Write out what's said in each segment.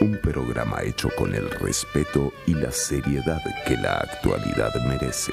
Un programa hecho con el respeto y la seriedad que la actualidad merece.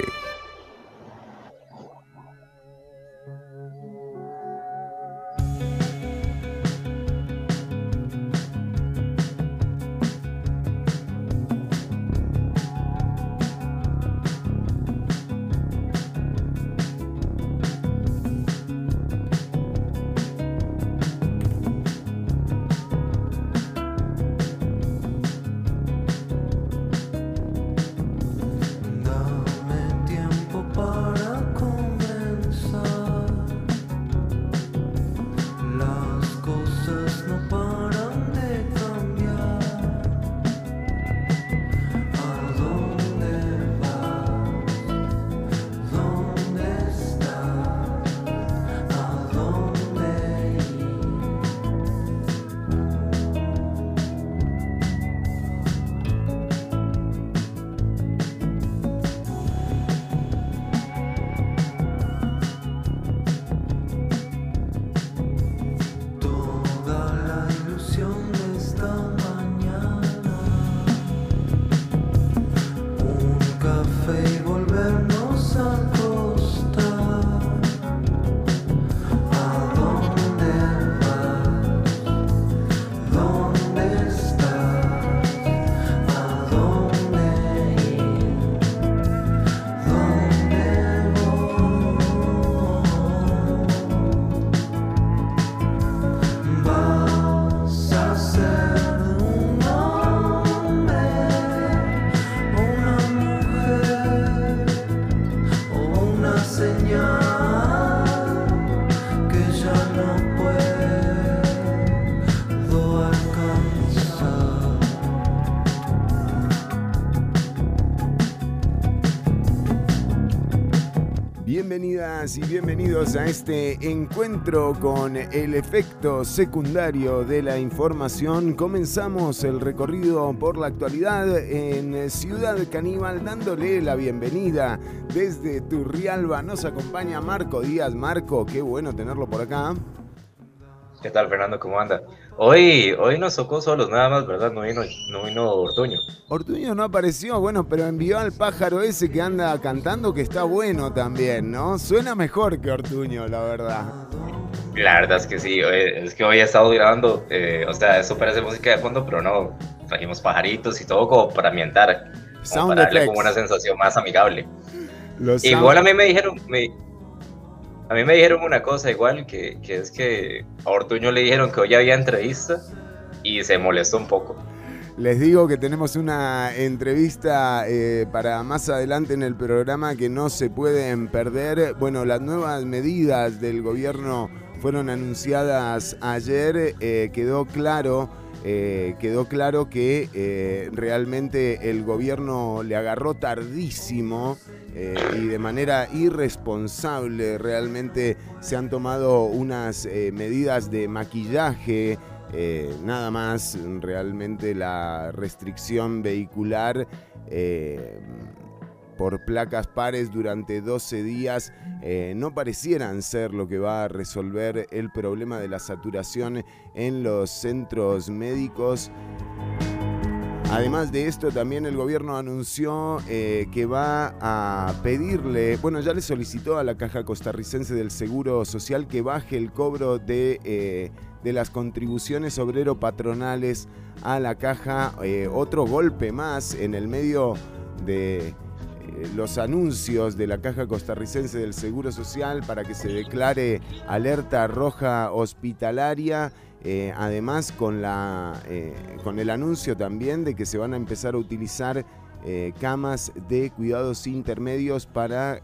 Con el efecto secundario de la información. Comenzamos el recorrido por la actualidad en Ciudad Caníbal dándole la bienvenida desde Turrialba. Nos acompaña Marco Díaz. Marco, qué bueno tenerlo por acá. ¿Qué tal, Fernando? ¿Cómo anda? Hoy, hoy nos tocó solos nada más, ¿verdad? No vino, no vino Ortuño. Ortuño no apareció, bueno, pero envió al pájaro ese que anda cantando que está bueno también, ¿no? Suena mejor que Ortuño, la verdad. La verdad es que sí, es que hoy he estado grabando, eh, o sea, eso parece música de fondo, pero no, trajimos pajaritos y todo como para ambientar, como para darle como una sensación más amigable. Igual a mí me dijeron, me, a mí me dijeron una cosa igual, que, es que a Ortuño le dijeron que hoy había entrevista y se molestó un poco. Les digo que tenemos una entrevista eh, para más adelante en el programa que no se pueden perder. Bueno, las nuevas medidas del gobierno fueron anunciadas ayer. Eh, quedó claro eh, quedó claro que eh, realmente el gobierno le agarró tardísimo y de manera irresponsable realmente se han tomado unas medidas de maquillaje. nada más, realmente la restricción vehicular por placas pares durante 12 días eh, no parecieran ser lo que va a resolver el problema de la saturación en los centros médicos. Además de esto, también el gobierno anunció eh, que va a pedirle, bueno, ya le solicitó a la Caja Costarricense del Seguro Social que baje el cobro de, eh, de las contribuciones obrero-patronales a la caja. otro golpe más en el medio de los anuncios de la Caja Costarricense del Seguro Social para que se declare alerta roja hospitalaria. Eh, además, con, la, eh, con el anuncio también de que se van a empezar a utilizar camas de cuidados intermedios para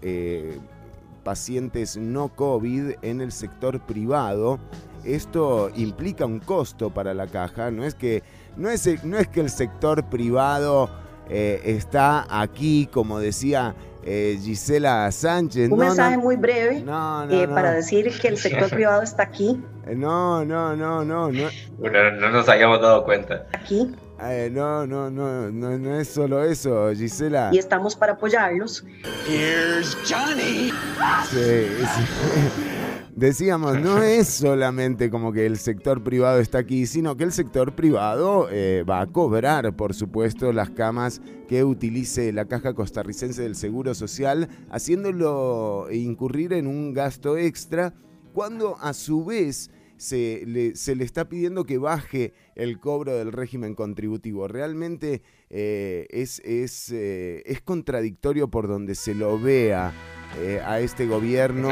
pacientes no COVID en el sector privado. Esto implica un costo para la caja, no es que, no es, no es que el sector privado eh, está aquí, como decía eh, Gisela Sánchez. Un mensaje muy breve eh, para decir que el sector privado está aquí. No, no, no, no. No, bueno, no nos habíamos dado cuenta. Aquí. no, no, no, no, no es solo eso, Gisela. Y estamos para apoyarlos. Here's Johnny. Sí, sí. Decíamos, no es solamente como que el sector privado está aquí, sino que el sector privado eh, va a cobrar, por supuesto, las camas que utilice la Caja Costarricense del Seguro Social, haciéndolo incurrir en un gasto extra, cuando a su vez se le, se le, está pidiendo que baje el cobro del régimen contributivo. Realmente eh, es, es, eh, es, contradictorio por donde se lo vea a este gobierno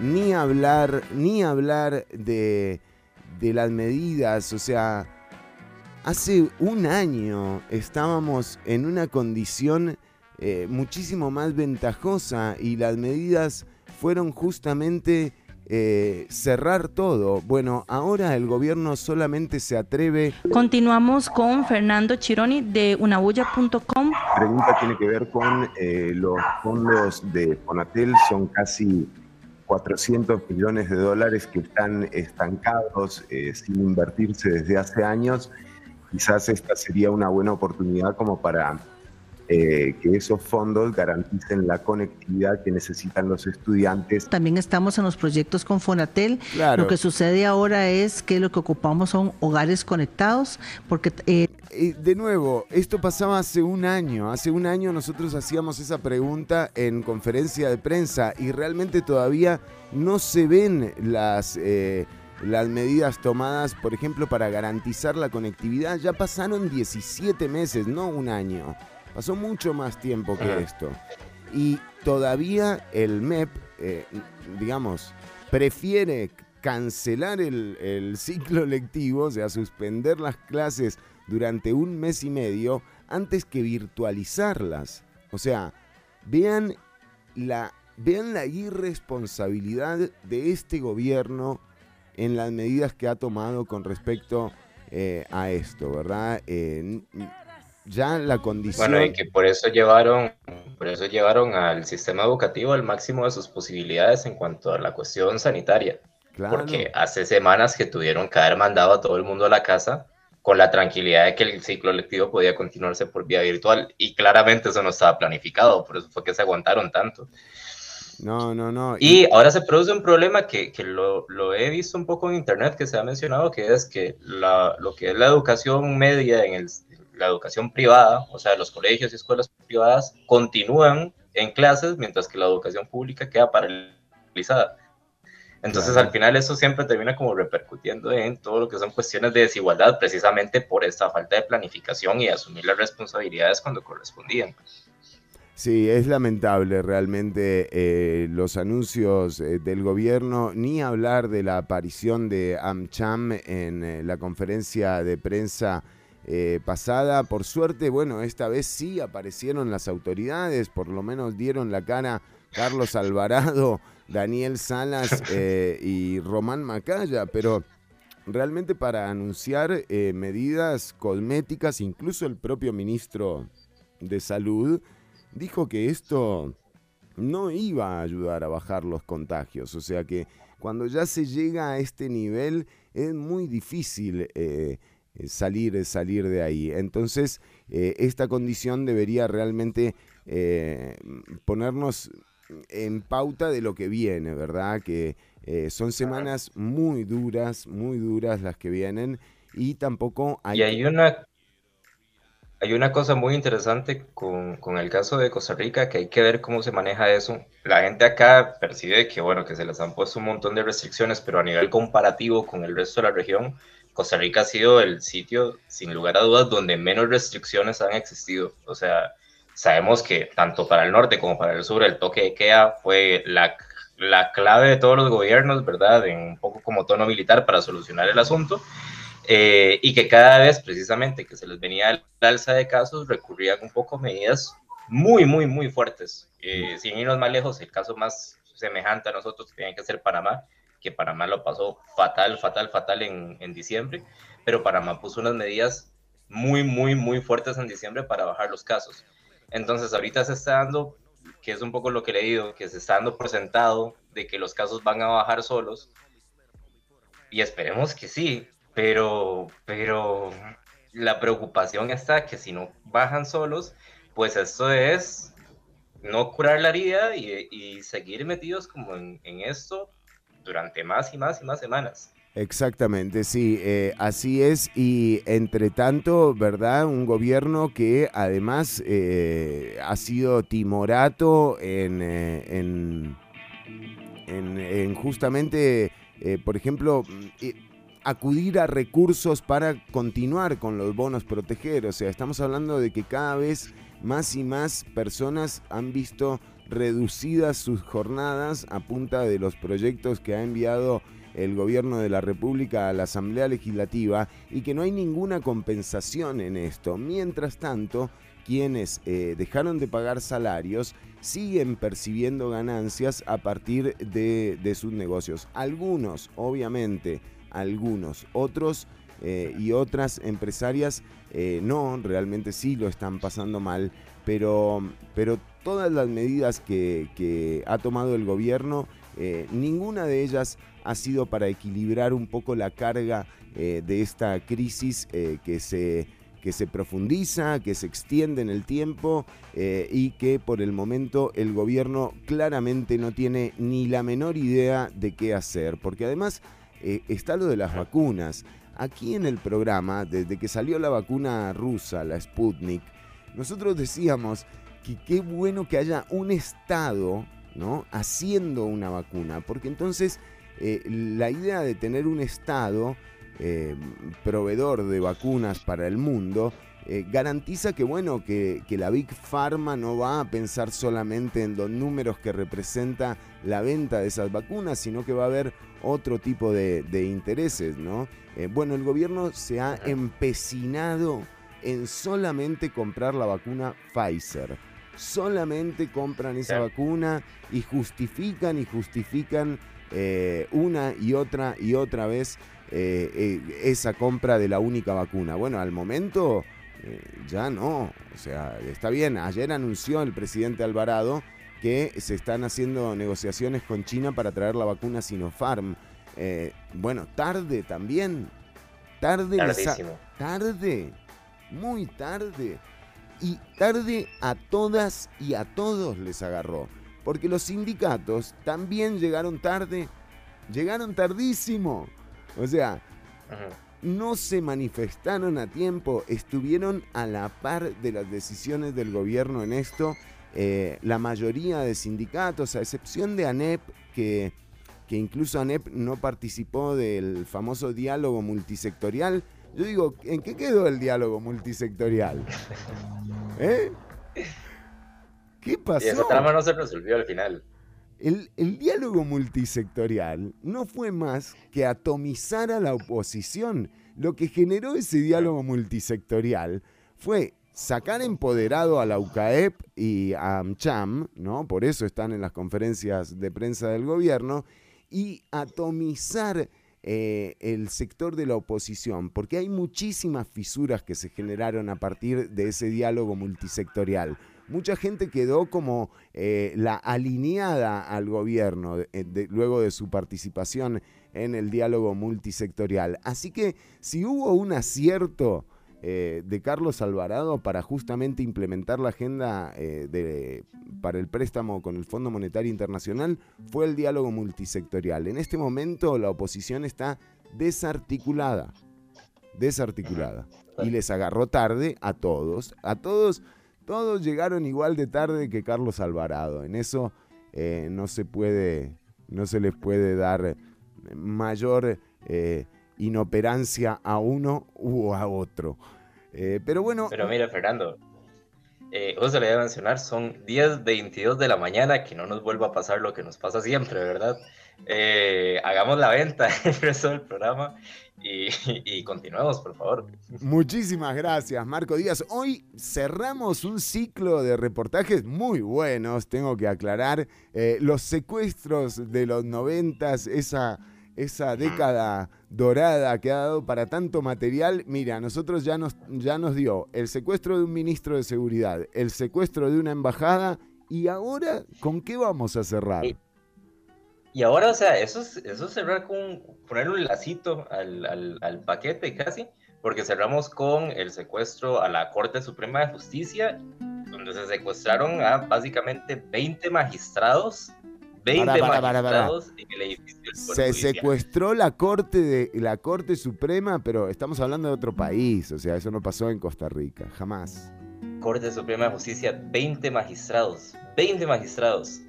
ni hablar, ni hablar de, de las medidas, o sea, hace un año estábamos en una condición eh, muchísimo más ventajosa y las medidas fueron justamente eh, cerrar todo. Bueno, ahora el gobierno solamente se atreve. Continuamos con Fernando Chironi de unabulla.com. La pregunta tiene que ver con eh, los fondos de Fonatel, son casi 400 millones de dólares que están estancados eh, sin invertirse desde hace años, quizás esta sería una buena oportunidad como para eh, que esos fondos garanticen la conectividad que necesitan los estudiantes. También estamos en los proyectos con Fonatel. Lo que sucede ahora es que lo que ocupamos son hogares conectados, porque... Eh, de nuevo, esto pasaba hace un año. Hace un año nosotros hacíamos esa pregunta en conferencia de prensa y realmente todavía no se ven las... Eh, las medidas tomadas, por ejemplo, para garantizar la conectividad. Ya pasaron 17 meses, no un año. Pasó mucho más tiempo que esto. Y todavía el MEP, eh, digamos, prefiere cancelar el, ciclo lectivo, o sea, suspender las clases durante un mes y medio antes que virtualizarlas. O sea, vean la, vean la irresponsabilidad de este gobierno en las medidas que ha tomado con respecto eh, a esto, ¿verdad? Eh, ya la condición. Bueno, y que por eso llevaron, por eso llevaron al sistema educativo al máximo de sus posibilidades en cuanto a la cuestión sanitaria. Porque hace semanas que tuvieron que haber mandado a todo el mundo a la casa con la tranquilidad de que el ciclo lectivo podía continuarse por vía virtual. Y claramente eso no estaba planificado, por eso fue que se aguantaron tanto. No, no, no. Y, ahora se produce un problema que, que lo, lo, he visto un poco en internet, que se ha mencionado, que es que la, lo que es la educación media en el, la educación privada, o sea, los colegios y escuelas privadas continúan en clases mientras que la educación pública queda paralizada. Entonces, al final eso siempre termina como repercutiendo en todo lo que son cuestiones de desigualdad, precisamente por esta falta de planificación y asumir las responsabilidades cuando correspondían. Sí, es lamentable realmente eh, los anuncios eh, del gobierno, ni hablar de la aparición de AmCham en eh, la conferencia de prensa eh, pasada. Por suerte, bueno, esta vez sí aparecieron las autoridades, por lo menos dieron la cara Carlos Alvarado, Daniel Salas eh, y Román Macaya, pero realmente para anunciar eh, medidas cosméticas, incluso el propio ministro de Salud dijo que esto no iba a ayudar a bajar los contagios, o sea que cuando ya se llega a este nivel es muy difícil salir, salir de ahí. Entonces, eh, esta condición debería realmente eh, ponernos en pauta de lo que viene, ¿verdad? Que son semanas muy duras, muy duras las que vienen y tampoco hay... Y hay una, hay una cosa muy interesante con, con, el caso de Costa Rica que hay que ver cómo se maneja eso. La gente acá percibe que, bueno, que se les han puesto un montón de restricciones, pero a nivel comparativo con el resto de la región, Costa Rica ha sido el sitio, sin lugar a dudas, donde menos restricciones han existido. O sea, sabemos que tanto para el norte como para el sur el toque de queda fue la, la clave de todos los gobiernos, ¿verdad? En un poco como tono militar para solucionar el asunto. Eh, y que cada vez precisamente que se les venía el alza de casos recurrían un poco a medidas muy, muy, muy fuertes. Eh, sin irnos más lejos, el caso más semejante a nosotros tiene que ser Panamá, que Panamá lo pasó fatal, fatal, fatal en, en diciembre, pero Panamá puso unas medidas muy, muy, muy fuertes en diciembre para bajar los casos. Entonces ahorita se está dando, que es un poco lo que le digo, que se está dando por sentado de que los casos van a bajar solos. Y esperemos que sí, pero, pero la preocupación está que si no bajan solos, pues esto es no curar la herida y, seguir metidos como en esto durante más y más y más semanas. Exactamente, sí, eh, así es. Y entre tanto, ¿verdad? Un gobierno que además eh, ha sido timorato en, en, en, justamente, por ejemplo, acudir a recursos para continuar con los bonos proteger. O sea, estamos hablando de que cada vez más y más personas han visto reducidas sus jornadas a punta de los proyectos que ha enviado el gobierno de la República a la Asamblea Legislativa y que no hay ninguna compensación en esto. Mientras tanto, quienes eh, dejaron de pagar salarios siguen percibiendo ganancias a partir de, sus negocios. Algunos, obviamente, algunos. Otros eh, y otras empresarias eh, no, realmente sí lo están pasando mal, pero, pero todas las medidas que, ha tomado el gobierno, eh, ninguna de ellas ha sido para equilibrar un poco la carga de esta crisis que se que se profundiza, que se extiende en el tiempo y que por el momento el gobierno claramente no tiene ni la menor idea de qué hacer, porque además eh, está lo de las vacunas. Aquí en el programa, desde que salió la vacuna rusa, la Sputnik, nosotros decíamos que qué bueno que haya un Estado ¿no? haciendo una vacuna, porque entonces eh, la idea de tener un Estado eh, proveedor de vacunas para el mundo eh, garantiza que, bueno, que, la Big Pharma no va a pensar solamente en los números que representa la venta de esas vacunas, sino que va a haber otro tipo de, intereses, ¿no? Bueno, el gobierno se ha empecinado en solamente comprar la vacuna Pfizer. Solamente compran esa vacuna y justifican y justifican eh, una y otra y otra vez esa compra de la única vacuna. Bueno, al momento eh, ya no. O sea, está bien. Ayer anunció el presidente Alvarado que se están haciendo negociaciones con China para traer la vacuna Sinopharm. Eh, bueno, tarde también. Tarde. Tarde. Muy tarde. Y tarde a todas y a todos les agarró. Porque los sindicatos también llegaron tarde. Llegaron tardísimo. O sea, no se manifestaron a tiempo, estuvieron a la par de las decisiones del gobierno en esto. Eh, la mayoría de sindicatos, a excepción de ANEP, que, que incluso ANEP no participó del famoso diálogo multisectorial. Yo digo, ¿en qué quedó el diálogo multisectorial? ¿Eh? ¿Qué pasó? Y esa trama no se resolvió al final. El, diálogo multisectorial no fue más que atomizar a la oposición. Lo que generó ese diálogo multisectorial fue sacar empoderado a la UCAEP y a AMCHAM, ¿no? Por eso están en las conferencias de prensa del gobierno, y atomizar eh, el sector de la oposición, porque hay muchísimas fisuras que se generaron a partir de ese diálogo multisectorial mucha gente quedó como eh, la alineada al gobierno eh, luego de su participación en el diálogo multisectorial. Así que si hubo un acierto eh, de Carlos Alvarado para justamente implementar la agenda de, para el préstamo con el Fondo Monetario Internacional, fue el diálogo multisectorial. En este momento la oposición está desarticulada, desarticulada. Y les agarró tarde a todos, a todos todos llegaron igual de tarde que Carlos Alvarado. En eso eh, no se puede, no se les puede dar mayor eh, inoperancia a uno u a otro. Eh, pero bueno. Pero mira, Fernando, eh, se le voy a mencionar, son 10.22 de la mañana, que no nos vuelva a pasar lo que nos pasa siempre, ¿verdad? hagamos la venta el resto del programa y, continuemos, por favor. Muchísimas gracias, Marco Díaz. Hoy cerramos un ciclo de reportajes muy buenos, tengo que aclarar. Eh, los secuestros de los noventas, esa, esa década dorada que ha dado para tanto material. Mira, nosotros ya nos, ya nos dio el secuestro de un ministro de seguridad, el secuestro de una embajada y ahora, ¿con qué vamos a cerrar? Y ahora, o sea, eso, eso cerrar con poner un lacito al, al, paquete casi, porque cerramos con el secuestro a la Corte Suprema de Justicia, donde se secuestraron a básicamente 20 magistrados, 20 magistrados en el edificio del Se secuestró la corte de la Corte Suprema, pero estamos hablando de otro país, o sea, eso no pasó en Costa Rica, jamás. Corte Suprema de Justicia, 20 magistrados, 20 magistrados.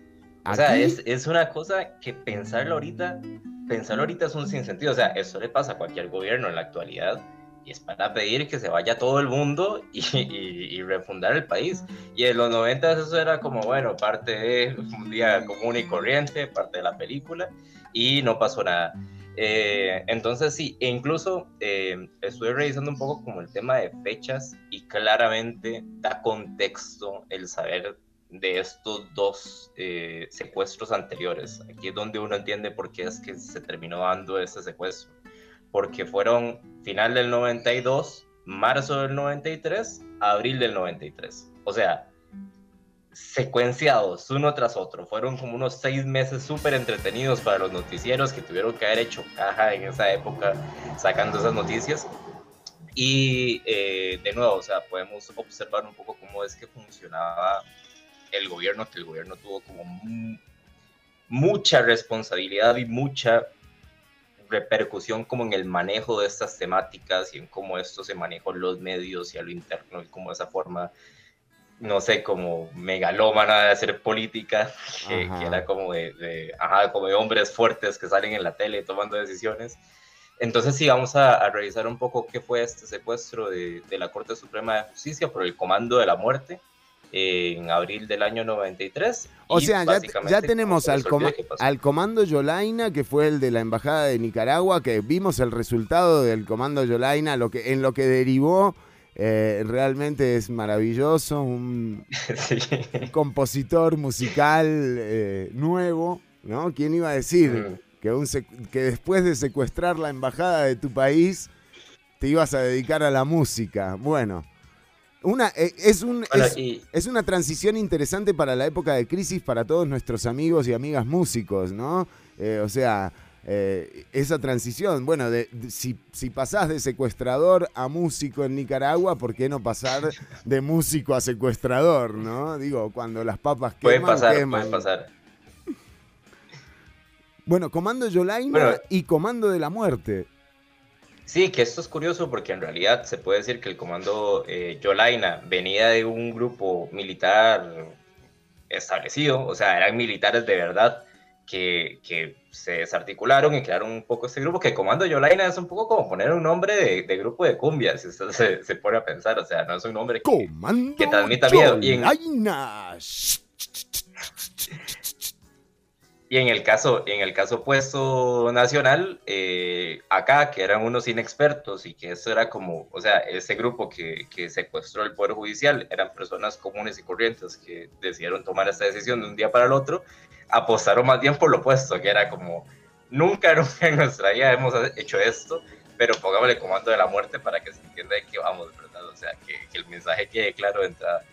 O sea, es, es, una cosa que pensarlo ahorita, pensarlo ahorita es un sinsentido. O sea, eso le pasa a cualquier gobierno en la actualidad y es para pedir que se vaya todo el mundo y, refundar el país. Y en los 90 eso era como, bueno, parte de un día común y corriente, parte de la película, y no pasó nada. Eh, entonces sí, e incluso eh, estuve revisando un poco como el tema de fechas y claramente da contexto el saber de estos dos eh, secuestros anteriores. Aquí es donde uno entiende por qué es que se terminó dando ese secuestro porque fueron final del 92, marzo del 93, abril del 93. O sea, secuenciados uno tras otro. Fueron como unos seis meses súper entretenidos para los noticieros que tuvieron que haber hecho caja en esa época sacando esas noticias. Y eh, de nuevo, o sea, podemos observar un poco cómo es que funcionaba el gobierno, que el gobierno tuvo como mucha responsabilidad y mucha repercusión como en el manejo de estas temáticas y en cómo esto se manejó en los medios y a lo interno y como esa forma, no sé, como megalómana de hacer política, que, era como de, ajá, como de hombres fuertes que salen en la tele tomando decisiones. Entonces sí, vamos a, revisar un poco qué fue este secuestro de, de la Corte Suprema de Justicia por el Comando de la Muerte en abril del año 93. O sea, ya, tenemos al, al, comando Yolaina, que fue el de la Embajada de Nicaragua, que vimos el resultado del comando Yolaina, lo que, en lo que derivó. Eh, realmente es maravilloso, un, compositor musical eh, nuevo, ¿no? ¿Quién iba a decir mm. que, un que después de secuestrar la embajada de tu país te ibas a dedicar a la música? Bueno, una, eh, es, un, es, una transición interesante para la época de crisis para todos nuestros amigos y amigas músicos, ¿no? Eh, o sea, eh, esa transición, bueno, de, si, si, pasás de secuestrador a músico en Nicaragua, ¿por qué no pasar de músico a secuestrador, no? Digo, cuando las papas queman, puede pasar, Puede pasar. Bueno, Comando Yolaina y Comando de la Muerte. Sí, que esto es curioso porque en realidad se puede decir que el comando eh, Yolaina venía de un grupo militar establecido, o sea, eran militares de verdad que, que, se desarticularon y crearon un poco este grupo, que el comando Yolaina es un poco como poner un nombre de, de grupo de cumbia, si usted se, se, pone a pensar, o sea, no es un nombre que, que transmita miedo. Yolaina. Y en el caso, en el caso opuesto nacional, eh, acá, que eran unos inexpertos y que eso era como, o sea, ese grupo que, que, secuestró el Poder Judicial eran personas comunes y corrientes que decidieron tomar esta decisión de un día para el otro, apostaron más bien por lo opuesto, que era como, nunca, nunca en nuestra vida hemos hecho esto, pero pongámosle comando de la muerte para que se entienda qué vamos, ¿verdad? O sea, que, que el mensaje quede claro de entrada.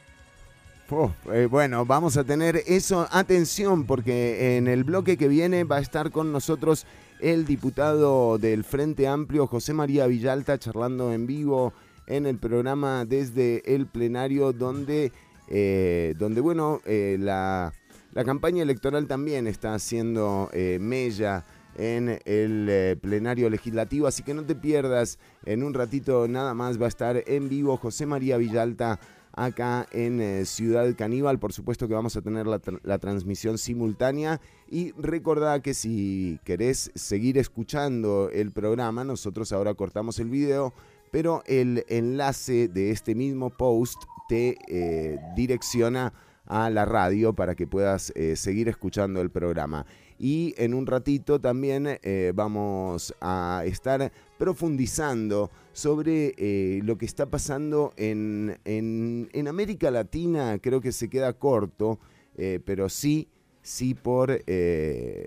Eh, bueno, vamos a tener eso. Atención, porque en el bloque que viene va a estar con nosotros el diputado del Frente Amplio, José María Villalta, charlando en vivo en el programa desde el plenario, donde, eh, donde bueno, eh, la, la, campaña electoral también está haciendo mella en el plenario legislativo, así que no te pierdas, en un ratito nada más va a estar en vivo José María Villalta acá en eh, Ciudad Caníbal. Por supuesto que vamos a tener la, transmisión simultánea. Y recordá que si querés seguir escuchando el programa, nosotros ahora cortamos el video, pero el enlace de este mismo post te eh, direcciona a la radio para que puedas eh, seguir escuchando el programa. Y en un ratito también vamos a estar profundizando sobre eh, lo que está pasando en, en, América Latina. Creo que se queda corto, eh, pero sí, sí por... Eh,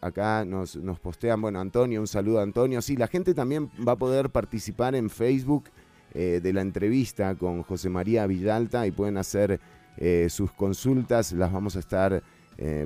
acá nos, nos, postean, bueno, Antonio, un saludo a Antonio. Sí, la gente también va a poder participar en Facebook de la entrevista con José María Villalta y pueden hacer sus consultas. Las vamos a estar,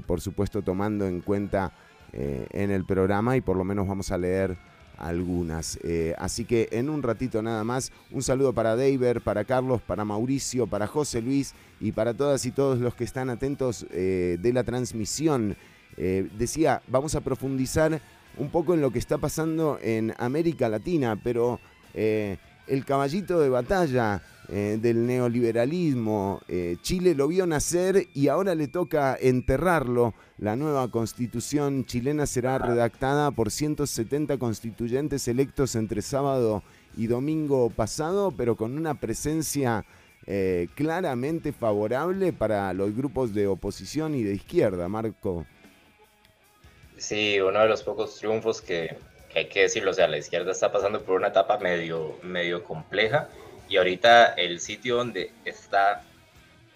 por supuesto, tomando en cuenta en el programa y por lo menos vamos a leer algunas. Eh, así que en un ratito nada más, un saludo para David, para Carlos, para Mauricio, para José Luis y para todas y todos los que están atentos eh, de la transmisión Eh, decía, vamos a profundizar un poco en lo que está pasando en América Latina, pero el caballito de batalla eh, del neoliberalismo, Chile lo vio nacer y ahora le toca enterrarlo. La nueva constitución chilena será redactada por 170 constituyentes electos entre sábado y domingo pasado, pero con una presencia claramente favorable para los grupos de oposición y de izquierda, Marco. Sí, uno de los pocos triunfos que, hay que decirlo, o sea, la izquierda está pasando por una etapa medio, medio compleja y ahorita el sitio donde está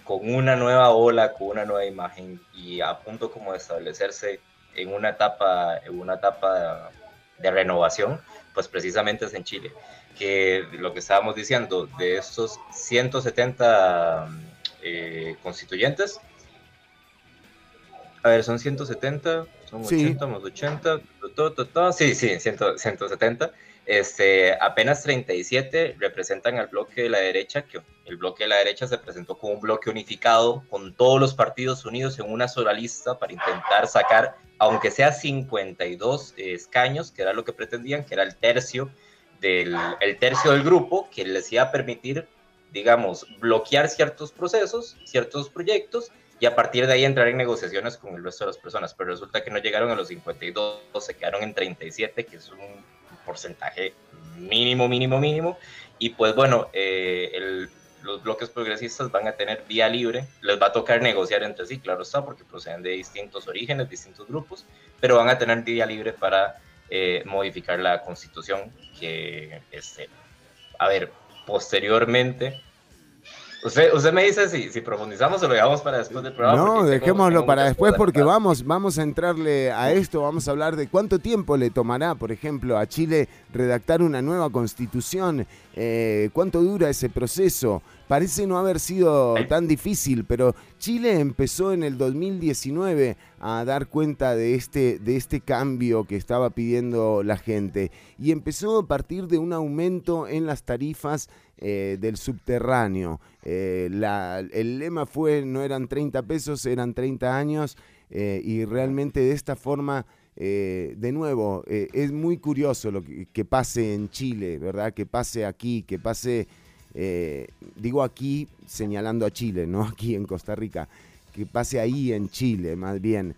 con una nueva ola, con una nueva imagen y a punto como de establecerse en una etapa, en una etapa de, renovación, pues precisamente es en Chile. Que lo que estábamos diciendo, de estos 170 eh, constituyentes, a ver, son 170, son 80 más 80, sí, sí, 170. Este, apenas 37 representan al bloque de la derecha, que el bloque de la derecha se presentó como un bloque unificado con todos los partidos unidos en una sola lista para intentar sacar, aunque sea 52 escaños, que era lo que pretendían, que era el tercio del, el tercio del grupo, que les iba a permitir, digamos, bloquear ciertos procesos, ciertos proyectos y a partir de ahí entrar en negociaciones con el resto de las personas, pero resulta que no llegaron a los 52, se quedaron en 37, que es un porcentaje mínimo, mínimo, mínimo, y pues bueno, eh, los bloques progresistas van a tener vía libre, les va a tocar negociar entre sí, claro está, porque proceden de distintos orígenes, distintos grupos, pero van a tener vía libre para eh, modificar la constitución que, este, a ver, posteriormente Usted, usted me dice si, si profundizamos o lo dejamos para después del programa. No, dejémoslo para después porque vamos, vamos a entrarle a esto, vamos a hablar de cuánto tiempo le tomará, por ejemplo, a Chile redactar una nueva constitución, eh, cuánto dura ese proceso. Parece no haber sido tan difícil, pero Chile empezó en el 2019 a dar cuenta de este, de este cambio que estaba pidiendo la gente y empezó a partir de un aumento en las tarifas eh, del subterráneo. Eh, el lema fue no eran 30 pesos, eran 30 años eh, y realmente de esta forma, de nuevo, es muy curioso lo que, pase en Chile, ¿verdad? Que pase aquí, que pase, digo aquí señalando a Chile, no aquí en Costa Rica, que pase ahí en Chile más bien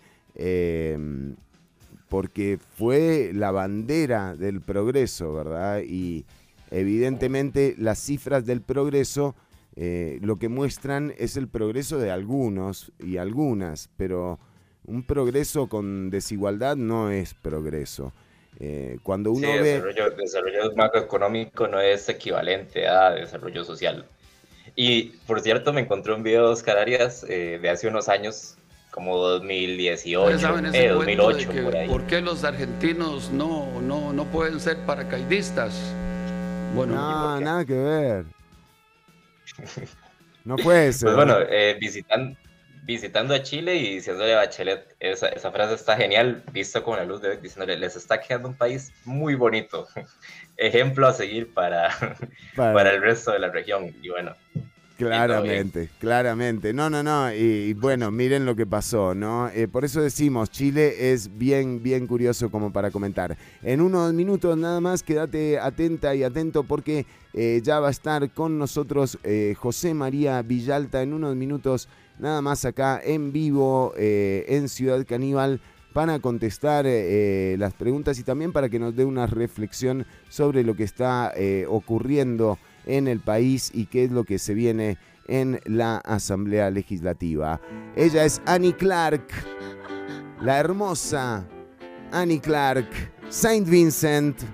porque fue la bandera del progreso, ¿verdad? Y, Evidentemente las cifras del progreso eh, lo que muestran es el progreso de algunos y algunas, pero un progreso con desigualdad no es progreso. Eh, cuando uno ve... Desarrollo, desarrollo macroeconómico no es equivalente a desarrollo social. Y por cierto, me encontré un video de Oscar Arias eh, de hace unos años, como 2018, 2008, por ahí. ¿Por qué los argentinos no, no, no pueden ser paracaidistas? Bueno, no, nada que ver. No puede ser. Pues bueno, eh, visitando a Chile y diciéndole a Bachelet, esa, esa, frase está genial, visto con la luz de hoy, diciéndole, les está quedando un país muy bonito, ejemplo a seguir para, para el resto de la región. Y bueno, Claramente, claramente. No, no, no. Y, bueno, miren lo que pasó, ¿no? Eh, por eso decimos, Chile es bien, bien curioso como para comentar. En unos minutos nada más, quédate atenta y atento porque eh, ya va a estar con nosotros eh, José María Villalta en unos minutos nada más acá en vivo en Ciudad Caníbal para contestar las preguntas y también para que nos dé una reflexión sobre lo que está ocurriendo en el país y qué es lo que se viene en la Asamblea Legislativa. Ella es Annie Clark, la hermosa Annie Clark, Saint Vincent.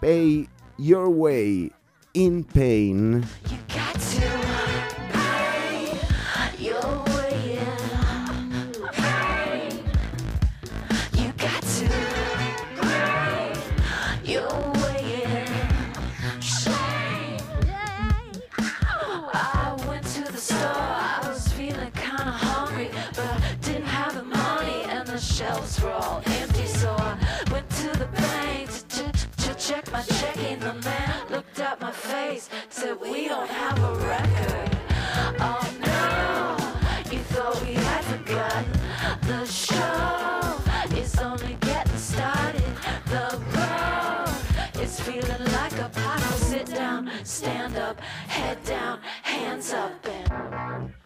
Pay your way in pain. The man looked at my face, said we don't have a record. Oh no, you thought we had forgotten. The show is only getting started. The road is feeling like a puddle. Sit down, stand up, head down, hands up and.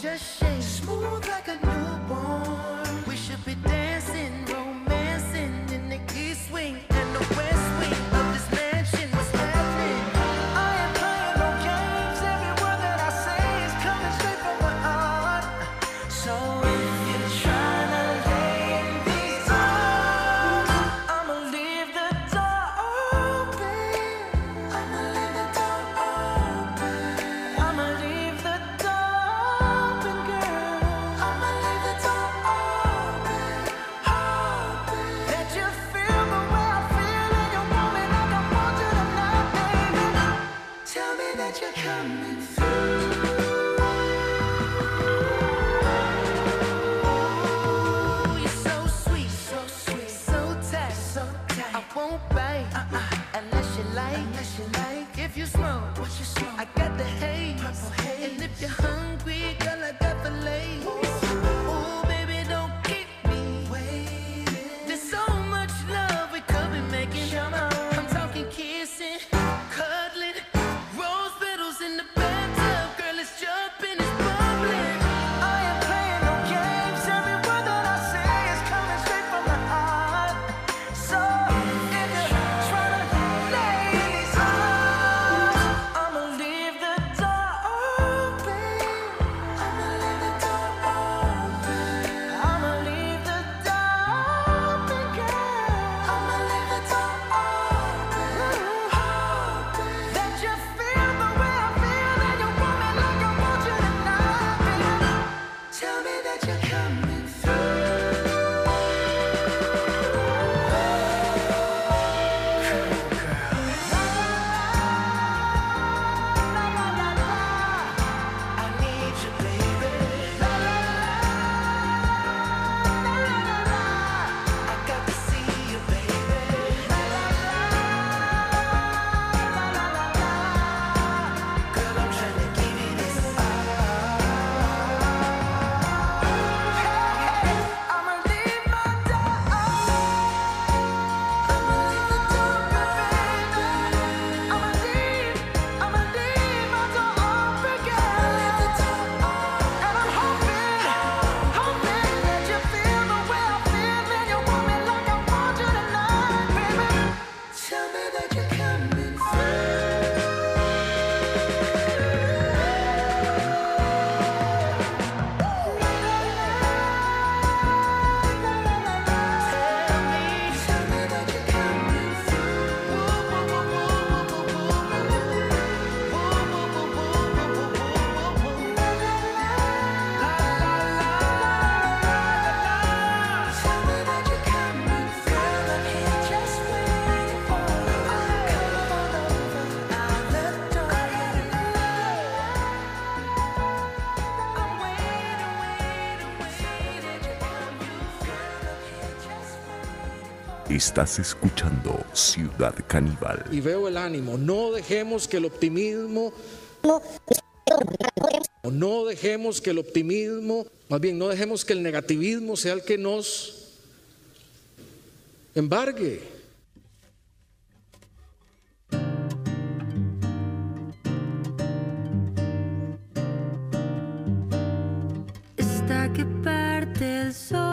Just shake. Smooth like a Estás escuchando Ciudad Caníbal. Y veo el ánimo. No dejemos que el optimismo. No dejemos que el optimismo, más bien no dejemos que el negativismo sea el que nos embargue. Está que parte el sol.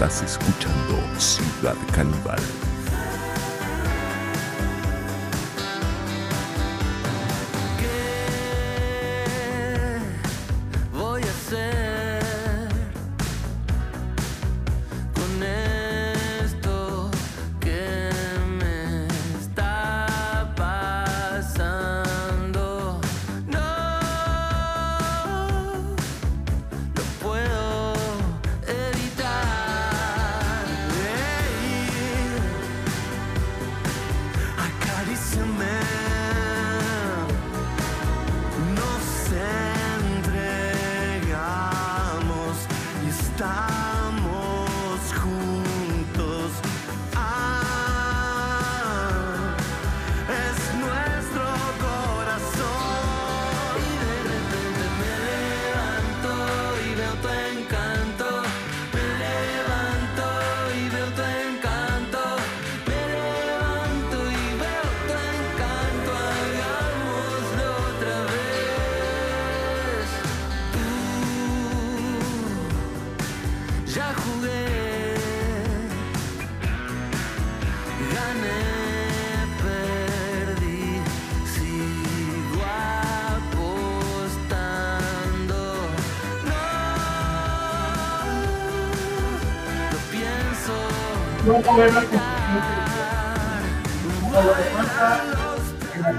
Estás escuchando Ciudad Caníbal.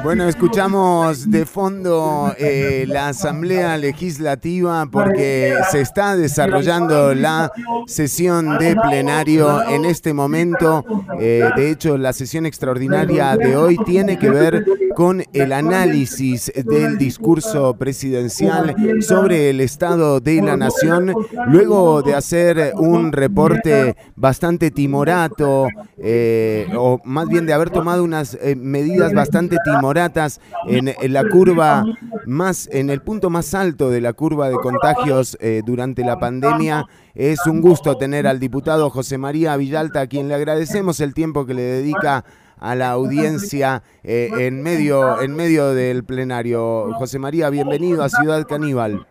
Bueno, escuchamos de fondo eh, la Asamblea Legislativa porque se está desarrollando la sesión de plenario en este momento. Eh, de hecho, la sesión extraordinaria de hoy tiene que ver con el análisis del discurso presidencial sobre el estado de la nación, luego de hacer un reporte bastante timorato, eh, o más bien de haber tomado unas medidas bastante timoratas Moratas en, la curva más, en el punto más alto de la curva de contagios eh, durante la pandemia. Es un gusto tener al diputado José María Villalta, a quien le agradecemos el tiempo que le dedica a la audiencia eh, en, medio, en medio del plenario. José María, bienvenido a Ciudad Caníbal.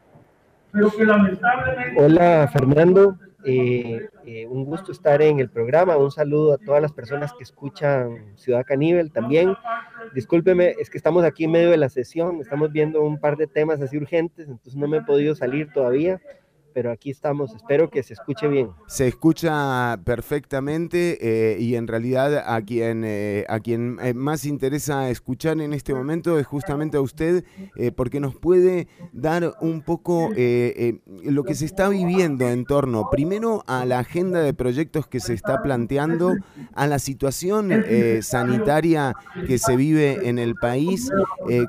Hola Fernando, eh, un gusto estar en el programa. Un saludo a todas las personas que escuchan Ciudad Caníbal también. Discúlpeme, es que estamos aquí en medio de la sesión, estamos viendo un par de temas así urgentes, entonces no me he podido salir todavía pero aquí estamos, espero que se escuche bien. Se escucha perfectamente eh, y en realidad a quien, eh, a quien eh, más interesa escuchar en este momento es justamente a usted, porque nos puede dar un poco lo que se está viviendo en torno, primero a la agenda de proyectos que se está planteando, a la situación sanitaria que se vive en el país,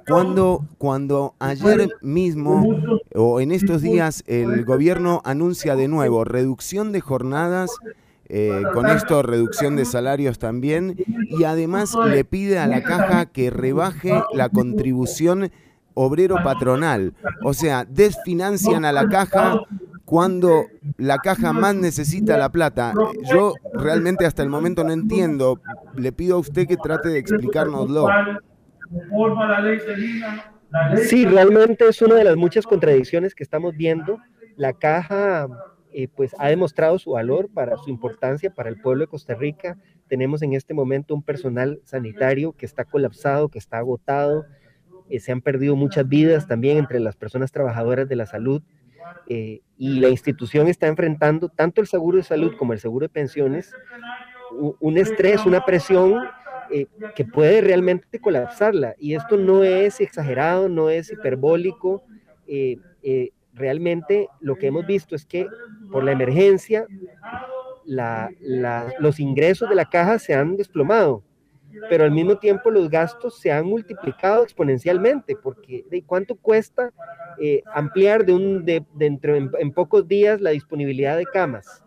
cuando, cuando ayer mismo o en estos días el gobierno anuncia de nuevo reducción de jornadas, eh, con esto reducción de salarios también, y además le pide a la caja que rebaje la contribución obrero patronal. O sea, desfinancian a la caja cuando la caja más necesita la plata. Yo realmente hasta el momento no entiendo. Le pido a usted que trate de explicárnoslo. Sí, realmente es una de las muchas contradicciones que estamos viendo la caja eh, pues ha demostrado su valor para su importancia para el pueblo de Costa Rica. Tenemos en este momento un personal sanitario que está colapsado, que está agotado. Eh, se han perdido muchas vidas también entre las personas trabajadoras de la salud. Eh, y la institución está enfrentando tanto el seguro de salud como el seguro de pensiones un estrés, una presión que puede realmente colapsarla. Y esto no es exagerado, no es hiperbólico realmente lo que hemos visto es que por la emergencia los ingresos de la caja se han desplomado, pero al mismo tiempo los gastos se han multiplicado exponencialmente, porque ¿de cuánto cuesta eh, ampliar de un, de, dentro en, pocos días la disponibilidad de camas,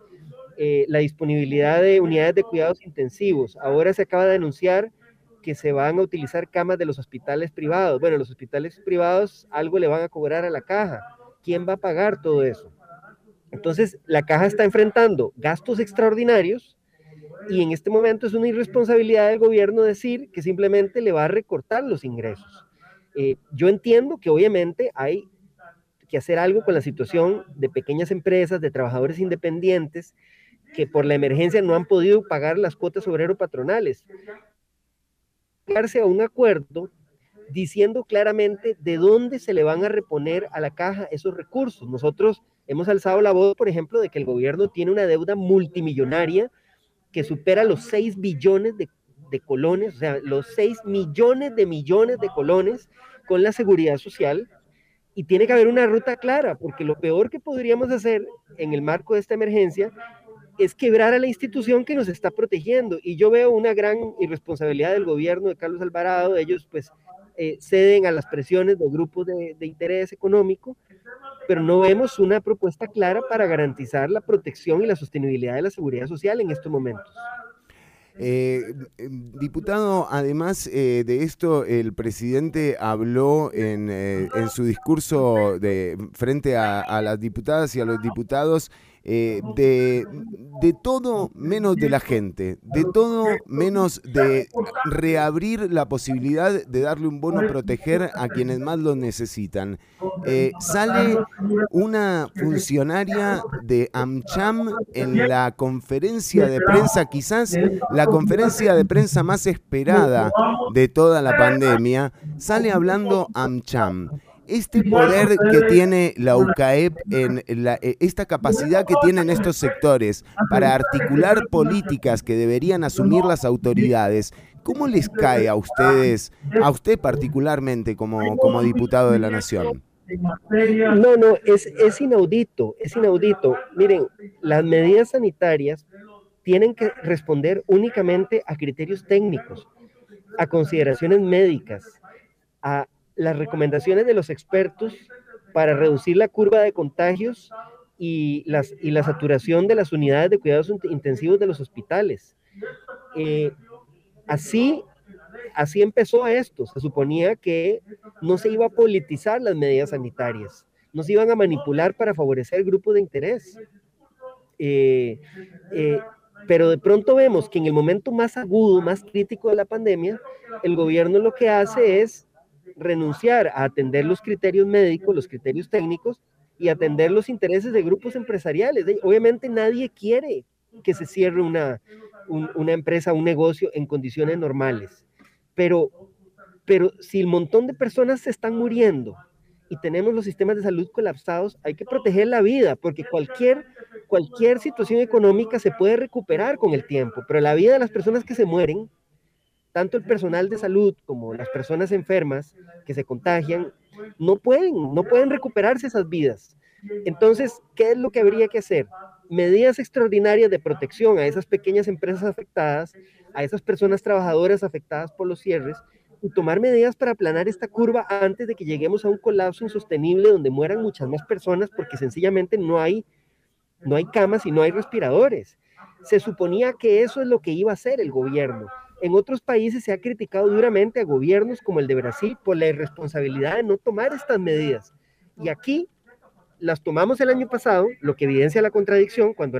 eh, la disponibilidad de unidades de cuidados intensivos? Ahora se acaba de anunciar que se van a utilizar camas de los hospitales privados. Bueno, los hospitales privados algo le van a cobrar a la caja ¿quién va a pagar todo eso? Entonces, la caja está enfrentando gastos extraordinarios y en este momento es una irresponsabilidad del gobierno decir que simplemente le va a recortar los ingresos. Eh, yo entiendo que obviamente hay que hacer algo con la situación de pequeñas empresas, de trabajadores independientes, que por la emergencia no han podido pagar las cuotas obrero patronales. Llegarse a un acuerdo diciendo claramente de dónde se le van a reponer a la caja esos recursos. Nosotros hemos alzado la voz, por ejemplo, de que el gobierno tiene una deuda multimillonaria que supera los 6 billones de, colones, o sea, los 6 millones de millones de colones con la seguridad social. Y tiene que haber una ruta clara, porque lo peor que podríamos hacer en el marco de esta emergencia es quebrar a la institución que nos está protegiendo. Y yo veo una gran irresponsabilidad del gobierno de Carlos Alvarado. Ellos pues eh, ceden a las presiones de grupos de, interés económico, pero no vemos una propuesta clara para garantizar la protección y la sostenibilidad de la seguridad social en estos momentos. Eh, diputado, además eh, de esto, el presidente habló en, su discurso de, frente a, las diputadas y a los diputados eh, de, de todo menos de la gente, de todo menos de reabrir la posibilidad de darle un bono a proteger a quienes más lo necesitan. Eh, sale una funcionaria de AmCham en la conferencia de prensa, quizás la conferencia de prensa más esperada de toda la pandemia, sale hablando AmCham este poder que tiene la UCAEP, en la, e, esta capacidad que tienen estos sectores para articular políticas que deberían asumir las autoridades, ¿cómo les cae a ustedes, a usted particularmente como, como diputado de la Nación? No, no, es, es inaudito, es inaudito. Miren, las medidas sanitarias tienen que responder únicamente a criterios técnicos, a consideraciones médicas, a las recomendaciones de los expertos para reducir la curva de contagios y, las, y la saturación de las unidades de cuidados intensivos de los hospitales. Eh, así, así empezó esto. Se suponía que no se iba a politizar las medidas sanitarias, no se iban a manipular para favorecer grupos de interés. Eh, eh, pero de pronto vemos que en el momento más agudo, más crítico de la pandemia, el gobierno lo que hace es renunciar a atender los criterios médicos, los criterios técnicos y atender los intereses de grupos empresariales. Obviamente nadie quiere que se cierre una, una empresa, un negocio en condiciones normales, pero, pero si el montón de personas se están muriendo y tenemos los sistemas de salud colapsados, hay que proteger la vida, porque cualquier, cualquier situación económica se puede recuperar con el tiempo, pero la vida de las personas que se mueren tanto el personal de salud como las personas enfermas que se contagian no pueden, no pueden recuperarse esas vidas. Entonces, ¿qué es lo que habría que hacer? Medidas extraordinarias de protección a esas pequeñas empresas afectadas, a esas personas trabajadoras afectadas por los cierres, y tomar medidas para aplanar esta curva antes de que lleguemos a un colapso insostenible donde mueran muchas más personas porque sencillamente no hay, no hay camas y no hay respiradores. Se suponía que eso es lo que iba a hacer el gobierno en otros países se ha criticado duramente a gobiernos como el de Brasil por la irresponsabilidad de no tomar estas medidas. Y aquí las tomamos el año pasado, lo que evidencia la contradicción, cuando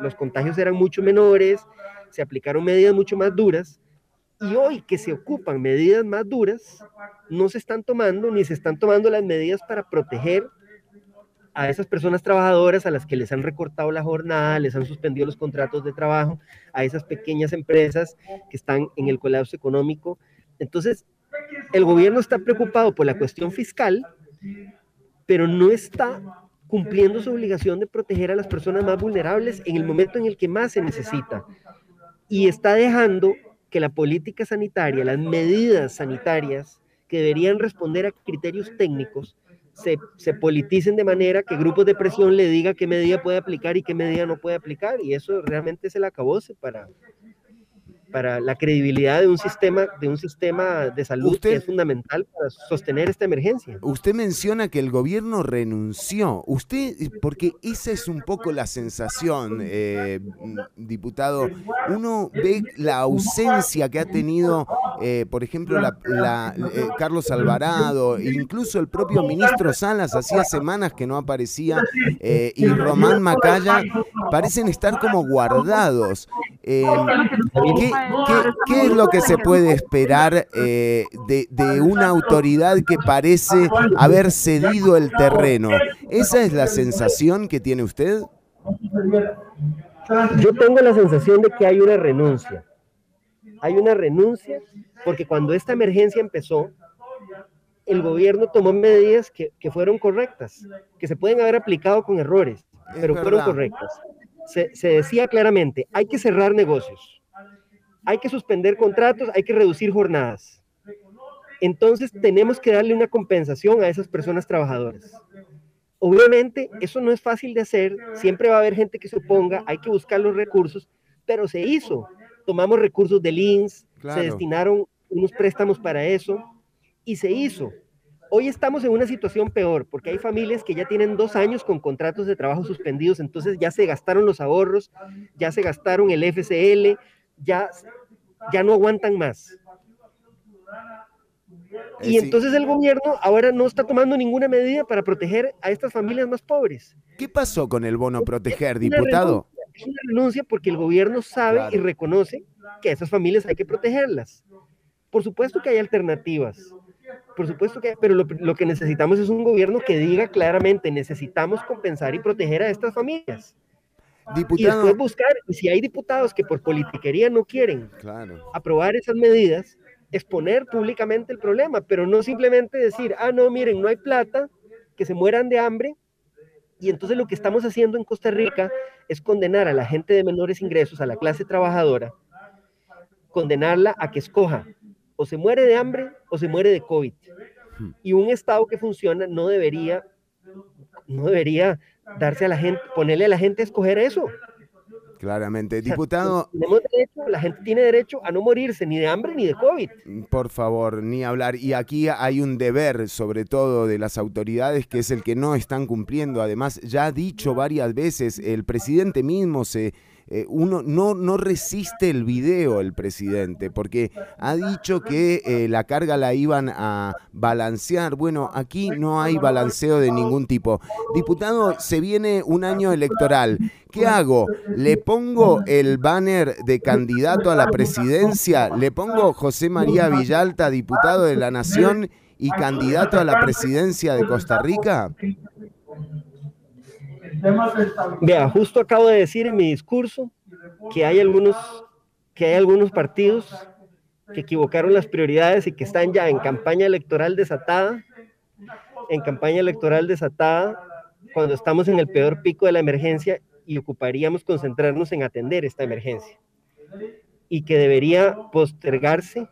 los contagios eran mucho menores, se aplicaron medidas mucho más duras, y hoy que se ocupan medidas más duras, no se están tomando ni se están tomando las medidas para proteger a esas personas trabajadoras a las que les han recortado la jornada, les han suspendido los contratos de trabajo, a esas pequeñas empresas que están en el colapso económico. Entonces, el gobierno está preocupado por la cuestión fiscal, pero no está cumpliendo su obligación de proteger a las personas más vulnerables en el momento en el que más se necesita. Y está dejando que la política sanitaria, las medidas sanitarias que deberían responder a criterios técnicos, se, se, politicen de manera que grupos de presión le diga qué medida puede aplicar y qué medida no puede aplicar. Y eso realmente es el acabose para, para la credibilidad de un sistema de un sistema de salud que es fundamental para sostener esta emergencia. Usted menciona que el gobierno renunció. Usted, porque esa es un poco la sensación, eh, diputado. Uno ve la ausencia que ha tenido, eh, por ejemplo, la, eh, Carlos Alvarado, incluso el propio ministro Salas hacía semanas que no aparecía y Román Macaya parecen estar como guardados. ¿Qué, ¿Qué, es lo que se puede esperar eh, de, una autoridad que parece haber cedido el terreno? ¿Esa es la sensación que tiene usted? Yo tengo la sensación de que hay una renuncia. Hay una renuncia porque cuando esta emergencia empezó, el gobierno tomó medidas que, fueron correctas, que se pueden haber aplicado con errores, pero fueron correctas. Se decía claramente, hay que cerrar negocios hay que suspender contratos, hay que reducir jornadas. Entonces tenemos que darle una compensación a esas personas trabajadoras. Obviamente eso no es fácil de hacer, siempre va a haber gente que se oponga, hay que buscar los recursos, pero se hizo. Tomamos recursos del INS, se destinaron unos préstamos para eso y se hizo. Hoy estamos en una situación peor porque hay familias que ya tienen dos años con contratos de trabajo suspendidos, entonces ya se gastaron los ahorros, ya se gastaron el FCL, ya, ya no aguantan más. Y entonces el gobierno ahora no está tomando ninguna medida para proteger a estas familias más pobres. ¿Qué pasó con el bono proteger, diputado? es una renuncia porque el gobierno sabe y reconoce que a esas familias hay que protegerlas. Por supuesto que hay alternativas. Por supuesto que, pero lo, lo que necesitamos es un gobierno que diga claramente, necesitamos compensar y proteger a estas familias. Diputado, y después buscar, si hay diputados que por politiquería no quieren aprobar esas medidas, exponer públicamente el problema, pero no simplemente decir, ah, no, miren, no hay plata, que se mueran de hambre. Y entonces lo que estamos haciendo en Costa Rica es condenar a la gente de menores ingresos, a la clase trabajadora, condenarla a que escoja o se muere de hambre o se muere de COVID. Hmm. Y un Estado que funciona no debería, no debería darse a la gente, ponerle a la gente a escoger eso. Claramente. Diputado. la gente tiene derecho a no morirse ni de hambre ni de COVID. Por favor, ni hablar. Y aquí hay un deber, sobre todo de las autoridades, que es el que no están cumpliendo. Además, ya ha dicho varias veces, el presidente mismo se eh, uno no, no resiste el video el presidente, porque ha dicho que eh, la carga la iban a balancear. Bueno, aquí no hay balanceo de ningún tipo. Diputado, se viene un año electoral. ¿Qué hago? ¿Le pongo el banner de candidato a la presidencia? ¿Le pongo José María Villalta, diputado de la Nación y candidato a la presidencia de Costa Rica? Vea, justo acabo de decir en mi discurso que hay algunos, que hay algunos partidos que equivocaron las prioridades y que están ya en campaña electoral desatada, en campaña electoral desatada, cuando estamos en el peor pico de la emergencia y ocuparíamos concentrarnos en atender esta emergencia. Y que debería postergarse,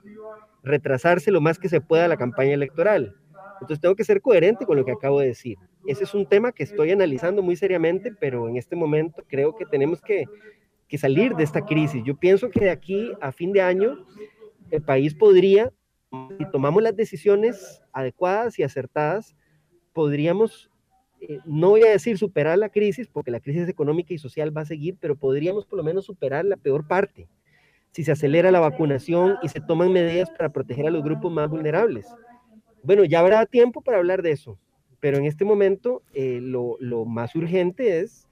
retrasarse lo más que se pueda la campaña electoral. Entonces tengo que ser coherente con lo que acabo de decir. Ese es un tema que estoy analizando muy seriamente, pero en este momento creo que tenemos que, salir de esta crisis. Yo pienso que de aquí a fin de año el país podría, si tomamos las decisiones adecuadas y acertadas, podríamos, eh, no voy a decir superar la crisis, porque la crisis económica y social va a seguir, pero podríamos por lo menos superar la peor parte, si se acelera la vacunación y se toman medidas para proteger a los grupos más vulnerables. Bueno, ya habrá tiempo para hablar de eso. Pero en este momento eh, lo, lo, más urgente es,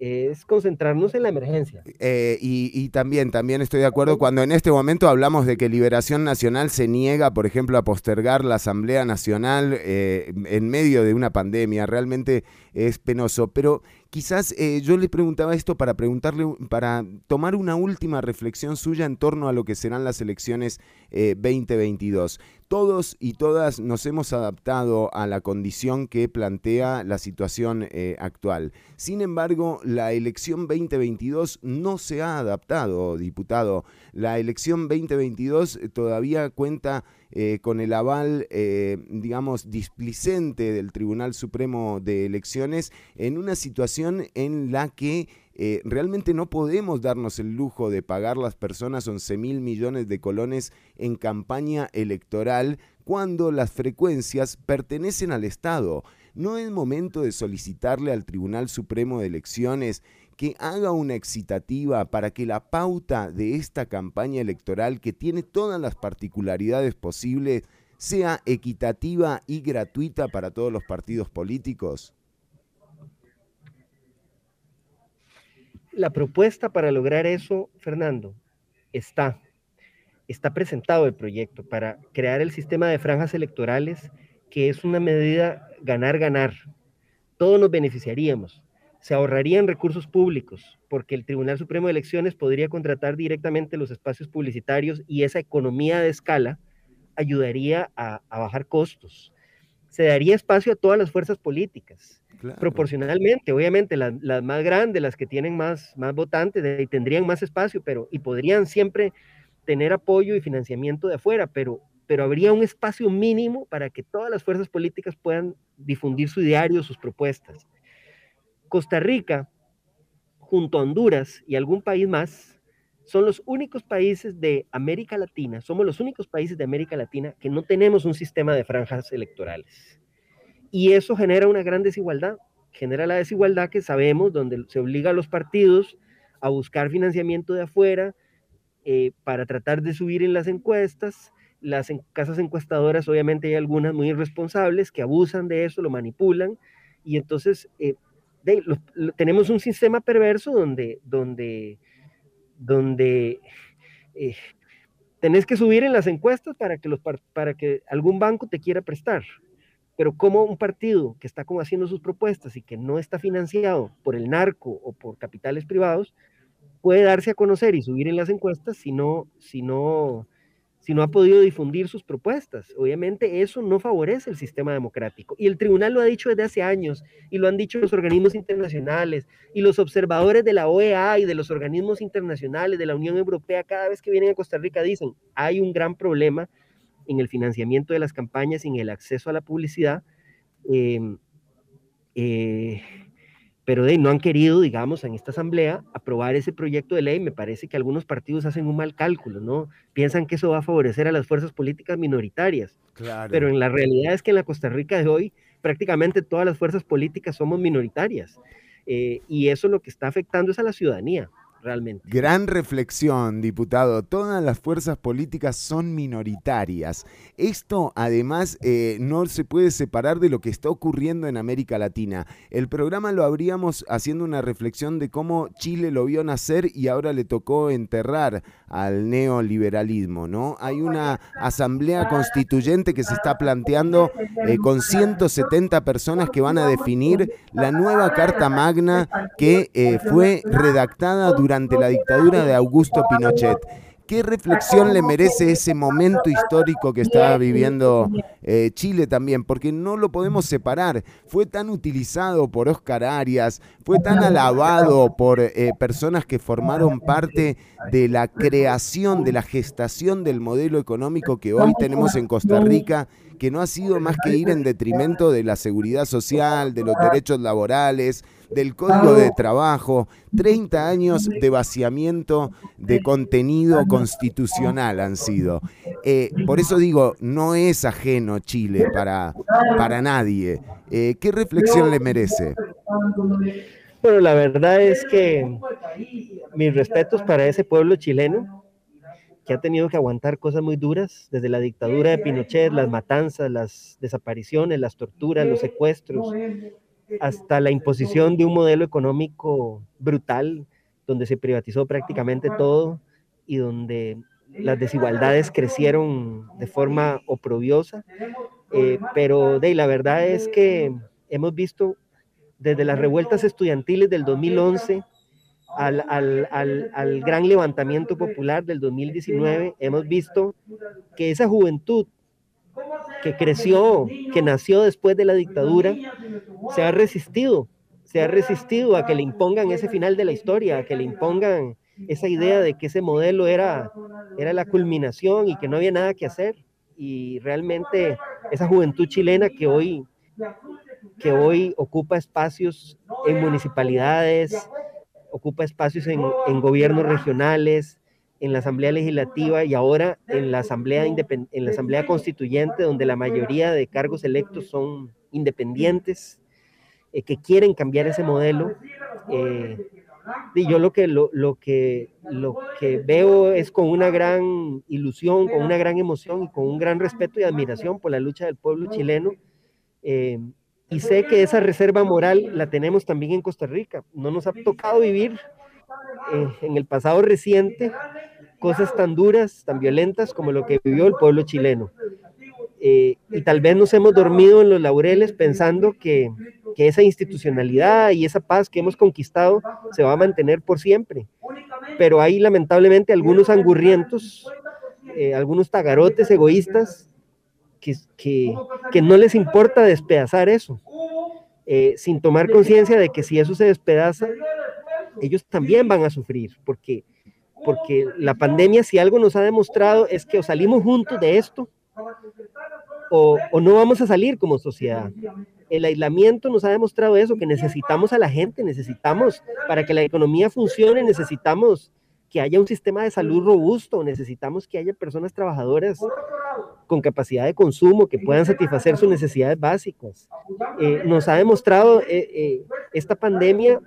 es concentrarnos en la emergencia. Eh, y, y, también, también estoy de acuerdo cuando en este momento hablamos de que Liberación Nacional se niega, por ejemplo, a postergar la Asamblea Nacional eh, en medio de una pandemia. Realmente es penoso. Pero quizás yo le preguntaba esto para preguntarle, para tomar una última reflexión suya en torno a lo que serán las elecciones 2022 todos y todas nos hemos adaptado a la condición que plantea la situación eh, actual. Sin embargo, la elección 2022 no se ha adaptado, diputado. La elección 2022 eh, todavía cuenta eh, con el aval, digamos, displicente del Tribunal Supremo de Elecciones en una situación en la que eh, realmente no podemos darnos el lujo de pagar las personas 11 mil millones de colones en campaña electoral cuando las frecuencias pertenecen al Estado. ¿No es momento de solicitarle al Tribunal Supremo de Elecciones que haga una excitativa para que la pauta de esta campaña electoral, que tiene todas las particularidades posibles, sea equitativa y gratuita para todos los partidos políticos? La propuesta para lograr eso, Fernando, está. Está presentado el proyecto para crear el sistema de franjas electorales, que es una medida ganar-ganar. Todos nos beneficiaríamos. Se ahorrarían recursos públicos, porque el Tribunal Supremo de Elecciones podría contratar directamente los espacios publicitarios y esa economía de escala ayudaría a, a bajar costos. Se daría espacio a todas las fuerzas políticas Proporcionalmente, obviamente, las, más grandes, las que tienen más, más votantes, y tendrían más espacio, pero y podrían siempre tener apoyo y financiamiento de afuera, pero, pero habría un espacio mínimo para que todas las fuerzas políticas puedan difundir su diario, sus propuestas. Costa Rica, junto a Honduras y algún país más, son los únicos países de América Latina, somos los únicos países de América Latina que no tenemos un sistema de franjas electorales. Y eso genera una gran desigualdad, genera la desigualdad que sabemos, donde se obliga a los partidos a buscar financiamiento de afuera eh, para tratar de subir en las encuestas. Las casas encuestadoras, obviamente hay algunas muy irresponsables que abusan de eso, lo manipulan, y entonces eh, tenemos un sistema perverso donde, donde, donde eh, tenés que subir en las encuestas para que, los, para que algún banco te quiera prestar. Pero como un partido que está como haciendo sus propuestas y que no está financiado por el narco o por capitales privados, puede darse a conocer y subir en las encuestas si no, si no, si no ha podido difundir sus propuestas. Obviamente eso no favorece el sistema democrático. Y el tribunal lo ha dicho desde hace años y lo han dicho los organismos internacionales y los observadores de la OEA y de los organismos internacionales de la Unión Europea cada vez que vienen a Costa Rica dicen, hay un gran problema en el financiamiento de las campañas y en el acceso a la publicidad. Em, eh, pero de, no han querido, digamos, en esta asamblea aprobar ese proyecto de ley. Me parece que algunos partidos hacen un mal cálculo, ¿no? Piensan que eso va a favorecer a las fuerzas políticas minoritarias. Pero en la realidad es que en la Costa Rica de hoy prácticamente todas las fuerzas políticas somos minoritarias. Eh, y eso lo que está afectando es a la ciudadanía realmente. Gran reflexión, diputado. Todas las fuerzas políticas son minoritarias. Esto, además, eh, no se puede separar de lo que está ocurriendo en América Latina. El programa lo abríamos haciendo una reflexión de cómo Chile lo vio nacer y ahora le tocó enterrar al neoliberalismo, ¿no? Hay una asamblea constituyente que se está planteando eh, con 170 personas que van a definir la nueva Carta Magna que eh, fue redactada durante durante la dictadura de Augusto Pinochet. ¿Qué reflexión le merece ese momento histórico que está viviendo eh, Chile también? Porque no lo podemos separar. Fue tan utilizado por Oscar Arias, fue tan alabado por eh, personas que formaron parte de la creación, de la gestación del modelo económico que hoy tenemos en Costa Rica que no ha sido más que ir en detrimento de la seguridad social, de los derechos laborales, del código de trabajo, 30 años de vaciamiento de contenido constitucional han sido. Eh, por eso digo, no es ajeno Chile para, para nadie. Eh, ¿Qué reflexión le merece? Bueno, la verdad es que mis respetos para ese pueblo chileno que ha tenido que aguantar cosas muy duras, desde la dictadura de Pinochet, las matanzas, las desapariciones, las torturas, los secuestros, hasta la imposición de un modelo económico brutal, donde se privatizó prácticamente todo y donde las desigualdades crecieron de forma oprobiosa. Eh, pero de, la verdad es que hemos visto desde las revueltas estudiantiles del 2011 al, al, al, al, gran levantamiento popular del 2019, hemos visto que esa juventud que creció, que nació después de la dictadura, se ha resistido, se ha resistido a que le impongan ese final de la historia, a que le impongan esa idea de que ese modelo era, era la culminación y que no había nada que hacer. Y realmente esa juventud chilena que hoy, que hoy ocupa espacios en municipalidades, ocupa espacios en, en gobiernos regionales, en la Asamblea Legislativa y ahora en la Asamblea, en la Asamblea Constituyente, donde la mayoría de cargos electos son independientes, eh, que quieren cambiar ese modelo. Eh, y yo lo que, lo, lo, que, lo que veo es con una gran ilusión, con una gran emoción y con un gran respeto y admiración por la lucha del pueblo chileno. Eh, y sé que esa reserva moral la tenemos también en Costa Rica. No nos ha tocado vivir en el pasado reciente cosas tan duras, tan violentas como lo que vivió el pueblo chileno. Eh, y tal vez nos hemos dormido en los laureles pensando que, que, esa institucionalidad y esa paz que hemos conquistado se va a mantener por siempre. Pero hay lamentablemente algunos angurrientos, eh, algunos tagarotes egoístas que, que, que, no les importa despedazar eso, eh, sin tomar conciencia de que si eso se despedaza, ellos también van a sufrir, porque, porque la pandemia si algo nos ha demostrado es que o salimos juntos de esto o, o no vamos a salir como sociedad. El aislamiento nos ha demostrado eso, que necesitamos a la gente, necesitamos, para que la economía funcione, necesitamos que haya un sistema de salud robusto, necesitamos que haya personas trabajadoras con capacidad de consumo que puedan satisfacer sus necesidades básicas. Eh, nos ha demostrado eh, eh, esta pandemia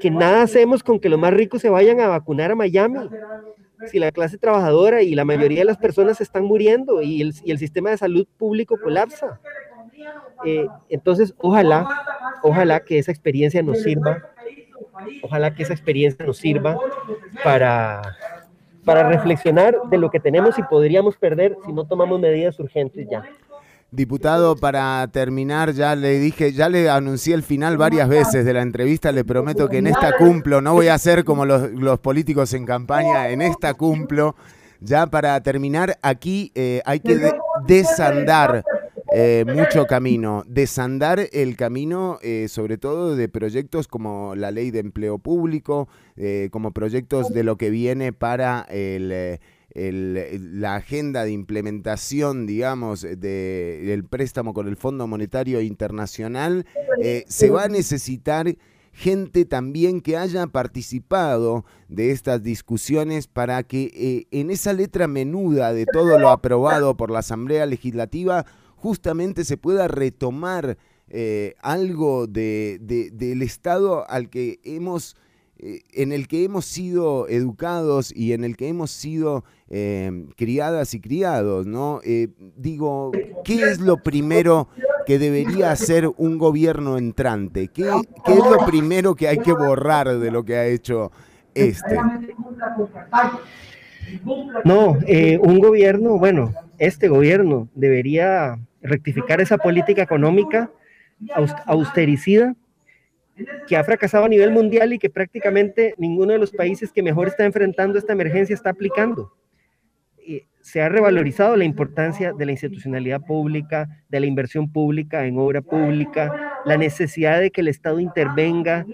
que nada hacemos con que los más ricos se vayan a vacunar a Miami. Si la clase trabajadora y la mayoría de las personas están muriendo y el, y el sistema de salud público colapsa. Eh, entonces, ojalá, ojalá que esa experiencia nos sirva, ojalá que esa experiencia nos sirva para, para reflexionar de lo que tenemos y podríamos perder si no tomamos medidas urgentes ya. Diputado, para terminar, ya le dije, ya le anuncié el final varias veces de la entrevista, le prometo que en esta cumplo, no voy a ser como los, los políticos en campaña, en esta cumplo. Ya para terminar, aquí eh, hay que desandar eh, mucho camino, desandar el camino eh, sobre todo de proyectos como la ley de empleo público, como proyectos de lo que viene para el la agenda de implementación, digamos, del préstamo con el Fondo Monetario Internacional, eh, se va a necesitar gente también que haya participado de estas discusiones para que eh, en esa letra menuda de todo lo aprobado por la Asamblea Legislativa justamente se pueda retomar eh, algo de, del Estado al que hemos eh, en el que hemos sido educados y en el que hemos sido eh, criadas y criados, ¿no? Eh, digo, ¿qué es lo primero que debería hacer un gobierno entrante? ¿Qué, es lo primero que hay que borrar de lo que ha hecho este? No, un gobierno, bueno, este gobierno debería rectificar esa política económica austericida que ha fracasado a nivel mundial y que prácticamente ninguno de los países que mejor está enfrentando esta emergencia está aplicando. Se ha revalorizado la importancia de la institucionalidad pública, de la inversión pública en obra pública, la necesidad de que el Estado intervenga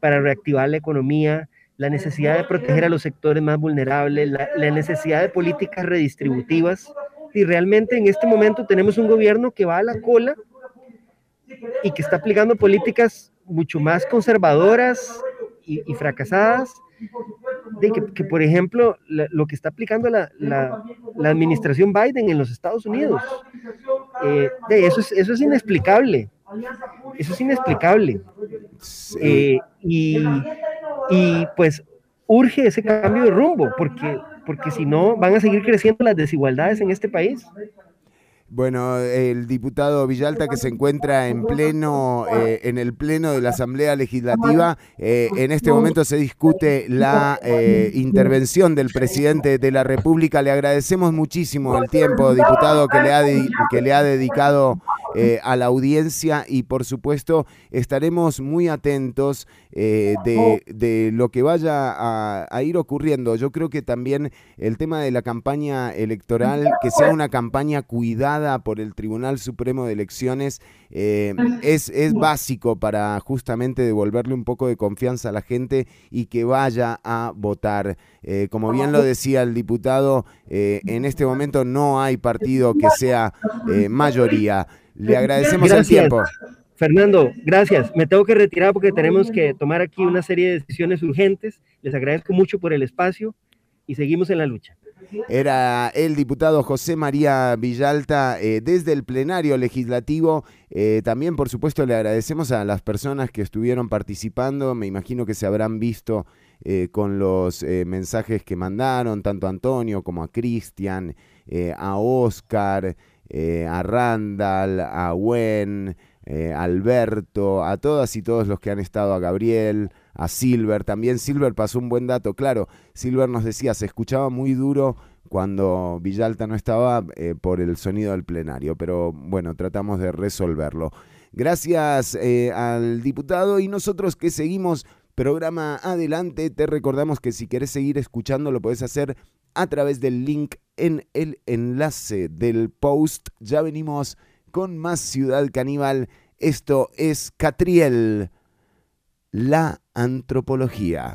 para reactivar la economía, la necesidad de proteger a los sectores más vulnerables, la, necesidad de políticas redistributivas. Y realmente en este momento tenemos un gobierno que va a la cola y que está aplicando políticas mucho más conservadoras y, fracasadas, de que, por ejemplo, lo que está aplicando la, la, administración Biden en los Estados Unidos, eh, de eso, es, eso es inexplicable. Eso es inexplicable. Eh, y, y pues urge ese cambio de rumbo, porque, porque si no van a seguir creciendo las desigualdades en este país. Bueno, el diputado Villalta que se encuentra en pleno, eh, en el pleno de la Asamblea Legislativa, eh, en este momento se discute la eh, intervención del presidente de la República. Le agradecemos muchísimo el tiempo, diputado, que le ha, que le ha dedicado a la audiencia y por supuesto estaremos muy atentos de, lo que vaya a ir ocurriendo. Yo creo que también el tema de la campaña electoral, que sea una campaña cuidada por el Tribunal Supremo de Elecciones eh, es, es básico para justamente devolverle un poco de confianza a la gente y que vaya a votar. Eh, como bien lo decía el diputado, eh, en este momento no hay partido que sea mayoría. Le agradecemos el tiempo. Fernando, gracias. Me tengo que retirar porque tenemos que tomar aquí una serie de decisiones urgentes. Les agradezco mucho por el espacio y seguimos en la lucha. Era el diputado José María Villalta eh, desde el plenario legislativo. Eh, también, por supuesto, le agradecemos a las personas que estuvieron participando. Me imagino que se habrán visto eh, con los mensajes que mandaron, tanto a Antonio como a Cristian, a Oscar, a Randall, a Gwen. Alberto, a todas y todos los que han estado, a Gabriel, a Silver. También Silver pasó un buen dato, claro. Silver nos decía, se escuchaba muy duro cuando Villalta no estaba eh, por el sonido del plenario, pero bueno, tratamos de resolverlo. Gracias eh, al diputado y nosotros que seguimos programa adelante, te recordamos que si querés seguir escuchando lo podés hacer a través del link en el enlace del post. Ya venimos con más Ciudad Caníbal. Esto es Catriel la antropología.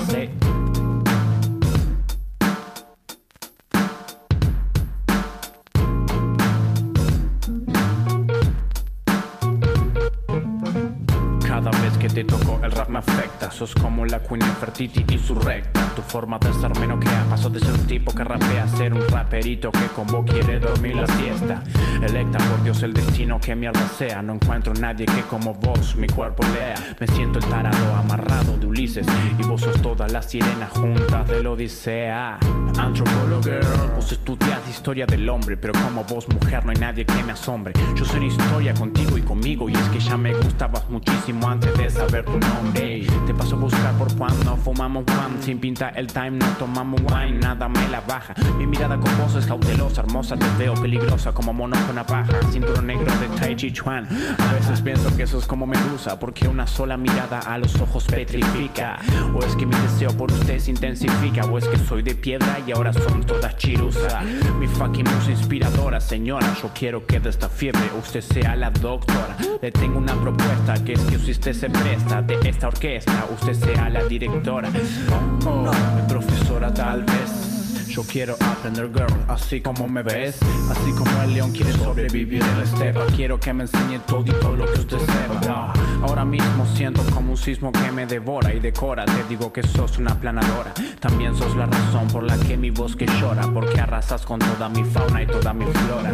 te tocó, el rap me afecta. Sos como la Queen Fertiti y su recta. Tu forma de ser menos que pasó de ser un tipo que rapea a ser un raperito que como quiere dormir la siesta. Electa por Dios el destino que mierda sea. No encuentro nadie que como vos mi cuerpo lea. Me siento el tarado amarrado de Ulises. Y vos sos todas las sirenas juntas del Odisea. Antropólogo vos estudias historia del hombre. Pero como vos, mujer, no hay nadie que me asombre. Yo soy una historia contigo y conmigo. Y es que ya me gustabas muchísimo antes de saber tu nombre. Te paso a buscar por cuando fumamos one. Sin pinta el time, no tomamos wine. Nada me la baja. Mi mirada con vos es cautelosa, hermosa. Te veo peligrosa como mono con una. Cinturón negro de Tai Chi Chuan. A veces pienso que eso es como Medusa. Porque una sola mirada a los ojos petrifica. O es que mi deseo por usted se intensifica. O es que soy de piedra y ahora son todas chirusa. Mi fucking musa inspiradora, señora. Yo quiero que de esta fiebre usted sea la doctora. Le tengo una propuesta que es que usted se de esta orquesta, usted sea la directora. Oh, profesora tal vez. Yo quiero aprender, girl, así como me ves. Así como el león quiere sobrevivir en la estepa. Quiero que me enseñe todo y todo lo que usted sepa. Ahora mismo siento como un sismo que me devora y decora. Te digo que sos una planadora. También sos la razón por la que mi bosque llora. Porque arrasas con toda mi fauna y toda mi flora.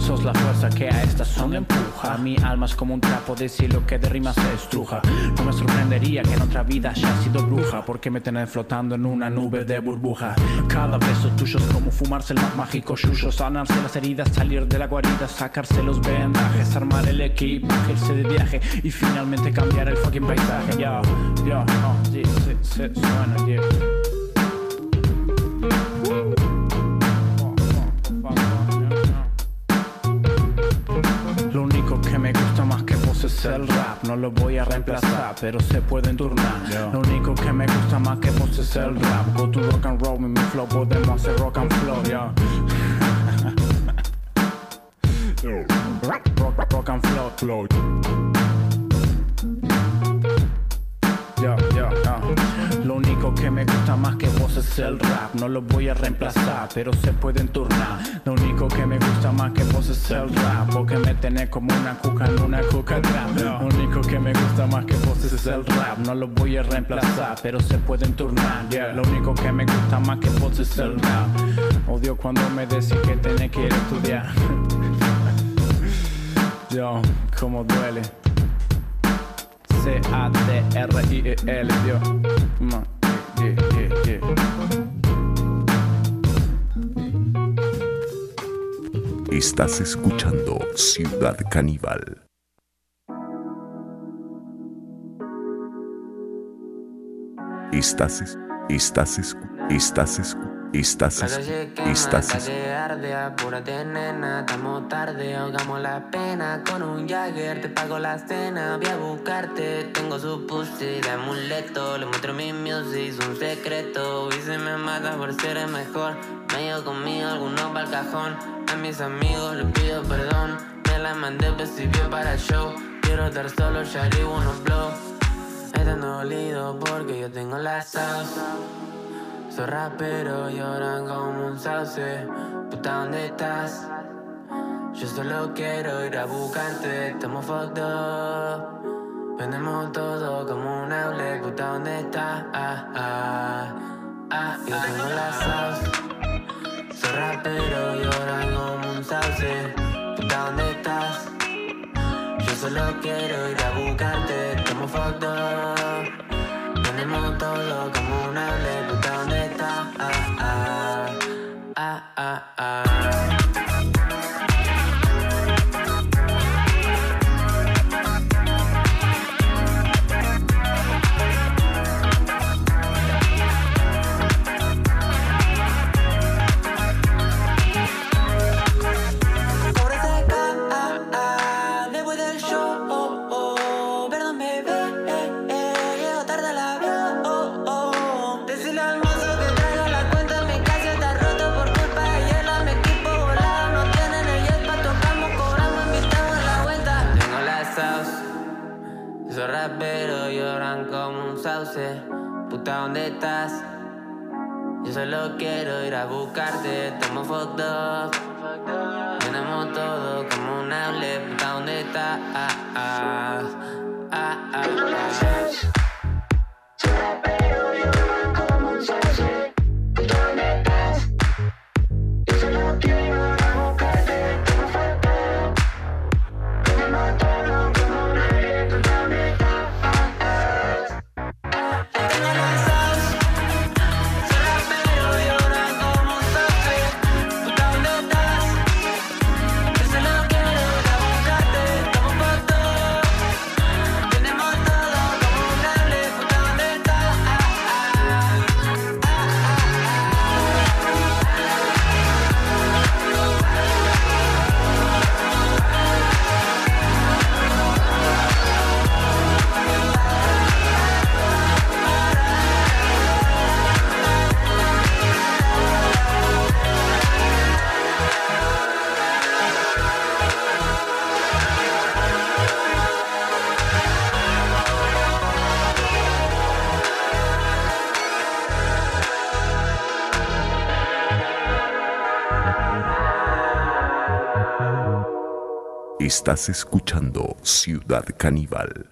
Sos la fuerza que a esta zona empuja. Mi alma es como un trapo de cielo que de rimas se estruja. No me sorprendería que en otra vida haya sido bruja. Porque me tenés flotando en una nube de burbuja. Cada besos tuyos como fumarse el más mágico yuyo, sanarse las heridas, salir de la guarida, sacarse los vendajes, armar el equipaje, irse de viaje y finalmente cambiar el fucking paisaje. Yo, yo, no, sí, sí, sí, suena, yeah. Lo único que me gusta más que vos es el rap, no lo voy a reemplazar, pero se pueden turnar. Lo único que me gusta más que vos es el rap. Go to rock and roll, mi mi flow, podemos hacer rock and flow, yeah. rock, rock, rock and flow, flow. Que me gusta más que vos es el rap. No lo voy a reemplazar, pero se pueden turnar. Lo único que me gusta más que vos es el rap. Porque me tenés como una cuca en una cuca trap. Lo único que me gusta más que vos es el rap. No lo voy a reemplazar, pero se pueden turnar. Lo único que me gusta más que vos es el rap. Odio cuando me decís que tenés que ir a estudiar. Yo, como duele. C-A-D-R-I-E-L, yo. Estás escuchando Ciudad Caníbal. Estás, es- estás, es- estás, es- estás, es- estás, es- calle arde, apúrate nena, estamos tarde, ahogamos la pena. Con un Jagger, te pago la cena, voy a buscarte, tengo su pussy de amuleto, le muestro mi music, un secreto, y se me mata por ser el mejor, conmigo algunos pa'l cajón, a mis amigos les pido perdón, me la mandé principio para el show, quiero estar solo, ya unos blow, están dolido porque yo tengo la sauce. Soy rapero, lloran como un sauce. Puta, ¿dónde estás? Yo solo quiero ir a buscarte, estamos fucked up. Vendemos todo como un outlet, puta, ¿dónde estás? Ah, ah, ah, yo tengo la sauce. Soy rapero, lloran como un sauce. Puta, ¿dónde estás? Yo solo quiero ir a buscarte, estamos fucked up. Tenemos todo como un hable, puta, ¿dónde está? Ah, ah, ah, ah, ah. Puta, ¿dónde estás? Yo solo quiero ir a buscarte, estamos fucked up. Tenemos todo como un hable, puta, ¿dónde está? Ah, ah, ah, Estás escuchando Ciudad Caníbal.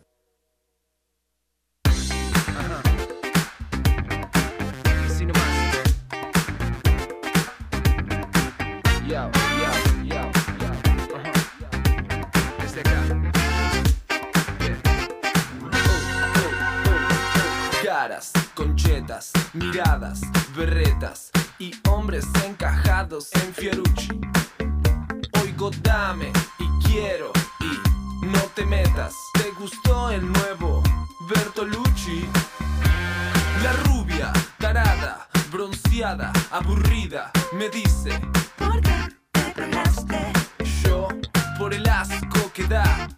Caras, conchetas, miradas, berretas y hombres encajados en Fiorucci. El nuevo Bertolucci? La rubia, tarada, bronceada, aburrida, me dice ¿Por qué te pelaste? Yo, por el asco que da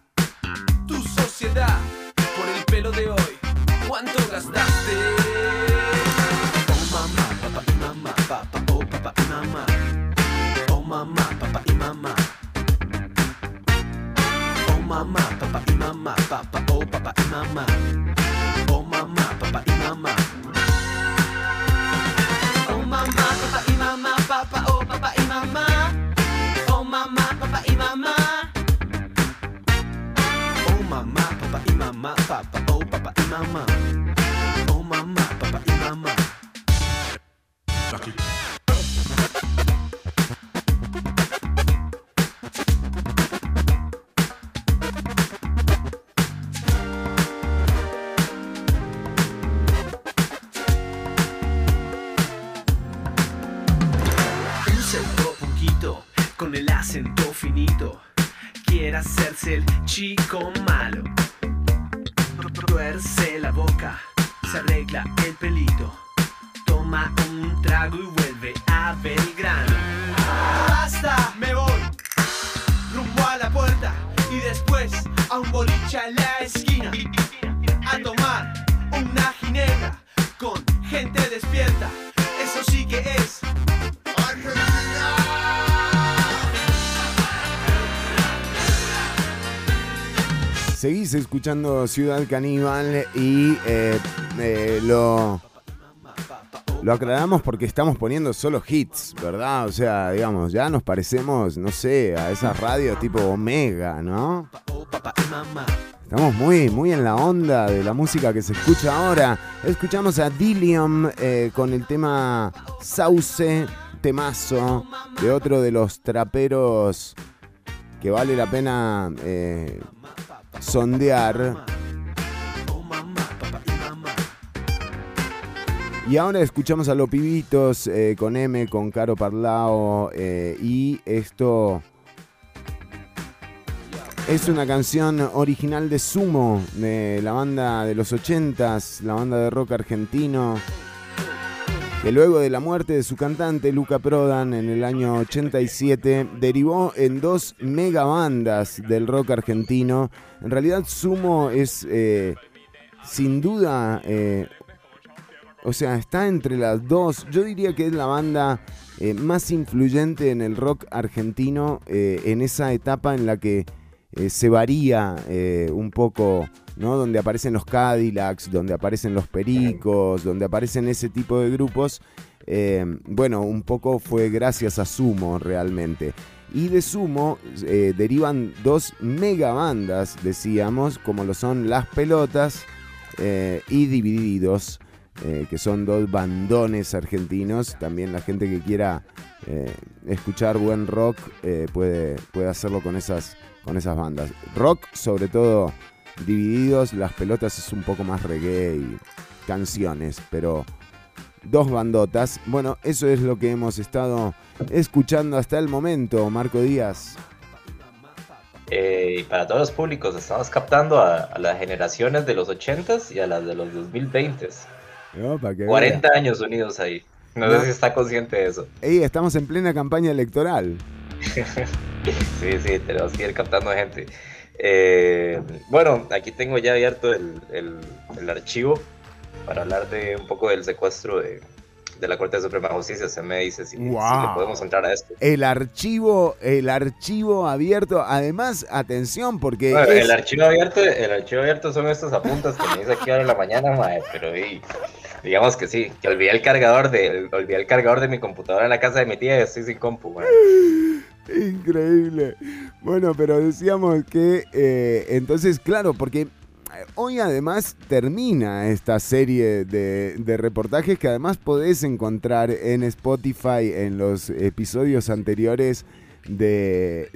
oh papá Escuchando Ciudad Caníbal y eh, eh, lo, lo aclaramos porque estamos poniendo solo hits, ¿verdad? O sea, digamos, ya nos parecemos, no sé, a esas radios tipo Omega, ¿no? Estamos muy, muy en la onda de la música que se escucha ahora. Escuchamos a Dillium eh, con el tema Sauce, temazo, de otro de los traperos que vale la pena sondear. Y ahora escuchamos a los pibitos eh, con M, con Caro Parlao. eh, y esto es una canción original de Sumo, de la banda de los 80s, la banda de rock argentino. Que luego de la muerte de su cantante Luca Prodan en el año 87 derivó en dos megabandas del rock argentino. En realidad Sumo es eh, sin duda eh, o sea, está entre las dos. Yo diría que es la banda eh, más influyente en el rock argentino en esa etapa en la que eh, se varía eh, un poco, ¿no? Donde aparecen los Cadillacs, donde aparecen los Pericos, donde aparecen ese tipo de grupos. Eh, bueno, un poco fue gracias a Sumo realmente. Y de Sumo derivan dos megabandas, decíamos, como lo son Las Pelotas y Divididos eh, que son dos bandones argentinos. También la gente que quiera eh, escuchar buen rock eh, puede, puede hacerlo con esas, con esas bandas. Rock, sobre todo divididos, las pelotas es un poco más reggae y canciones, pero dos bandotas. Bueno, eso es lo que hemos estado escuchando hasta el momento, Marco Díaz. Eh, y para todos los públicos, estamos captando a, a las generaciones de los 80s y a las de los 2020s. No, para que 40 vea. años unidos ahí. No, No. sé si está consciente de eso. Ey, estamos en plena campaña electoral. Sí, sí, tenemos que ir captando gente. Eh, bueno, aquí tengo ya abierto el, el- el archivo para hablar de un poco del secuestro de, de la Corte de Suprema Justicia. Se me dice si, si Wow. le podemos entrar a esto. El archivo, el archivo abierto. Además, atención, porque Bueno, es- el archivo abierto, el archivo abierto son estos apuntes que me dice aquí ahora en la mañana, mae, pero y, digamos que sí, que olvidé el cargador de, olvidé el cargador de mi computadora en la casa de mi tía y estoy sin compu. Increíble. Bueno, pero decíamos que eh, entonces, claro, porque hoy además termina esta serie de, reportajes que además podés encontrar en Spotify en los episodios anteriores de,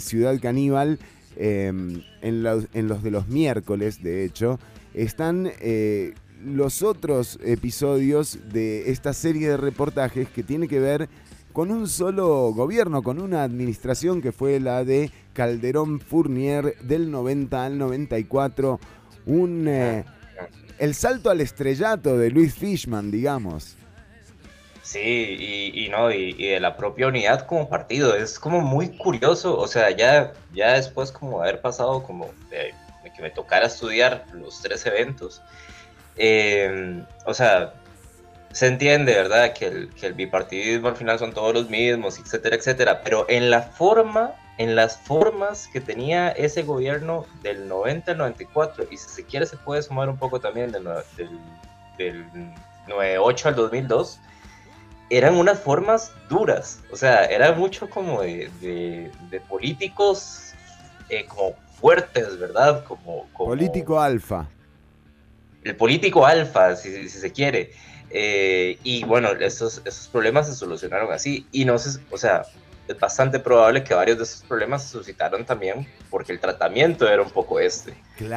Ciudad Caníbal, em, en, los, en, los, de los miércoles, de hecho, están eh, los otros episodios de esta serie de reportajes que tiene que ver con un solo gobierno, con una administración que fue la de Calderón Fournier del 90 al 94. Un, eh, el salto al estrellato de Luis Fishman, digamos. Sí, y, no, y, de la propia unidad como partido. Es como muy curioso, o sea, ya, ya después como haber pasado como de, que me tocara estudiar los tres eventos, eh, o sea, se entiende, ¿verdad? Que el, que el bipartidismo al final son todos los mismos, etcétera, etcétera. Pero en la forma, en las formas que tenía ese gobierno del 90 al 94, y si se quiere se puede sumar un poco también del, del, del 98 al 2002, eran unas formas duras. O sea, era mucho como de, de, políticos eh, como fuertes, ¿verdad? Como, Político alfa. El político alfa, si, si se quiere. Eh, y bueno, estos, estos problemas se solucionaron así. Y no sé, o sea, es bastante probable que varios de esos problemas se suscitaron también porque el tratamiento era un poco este.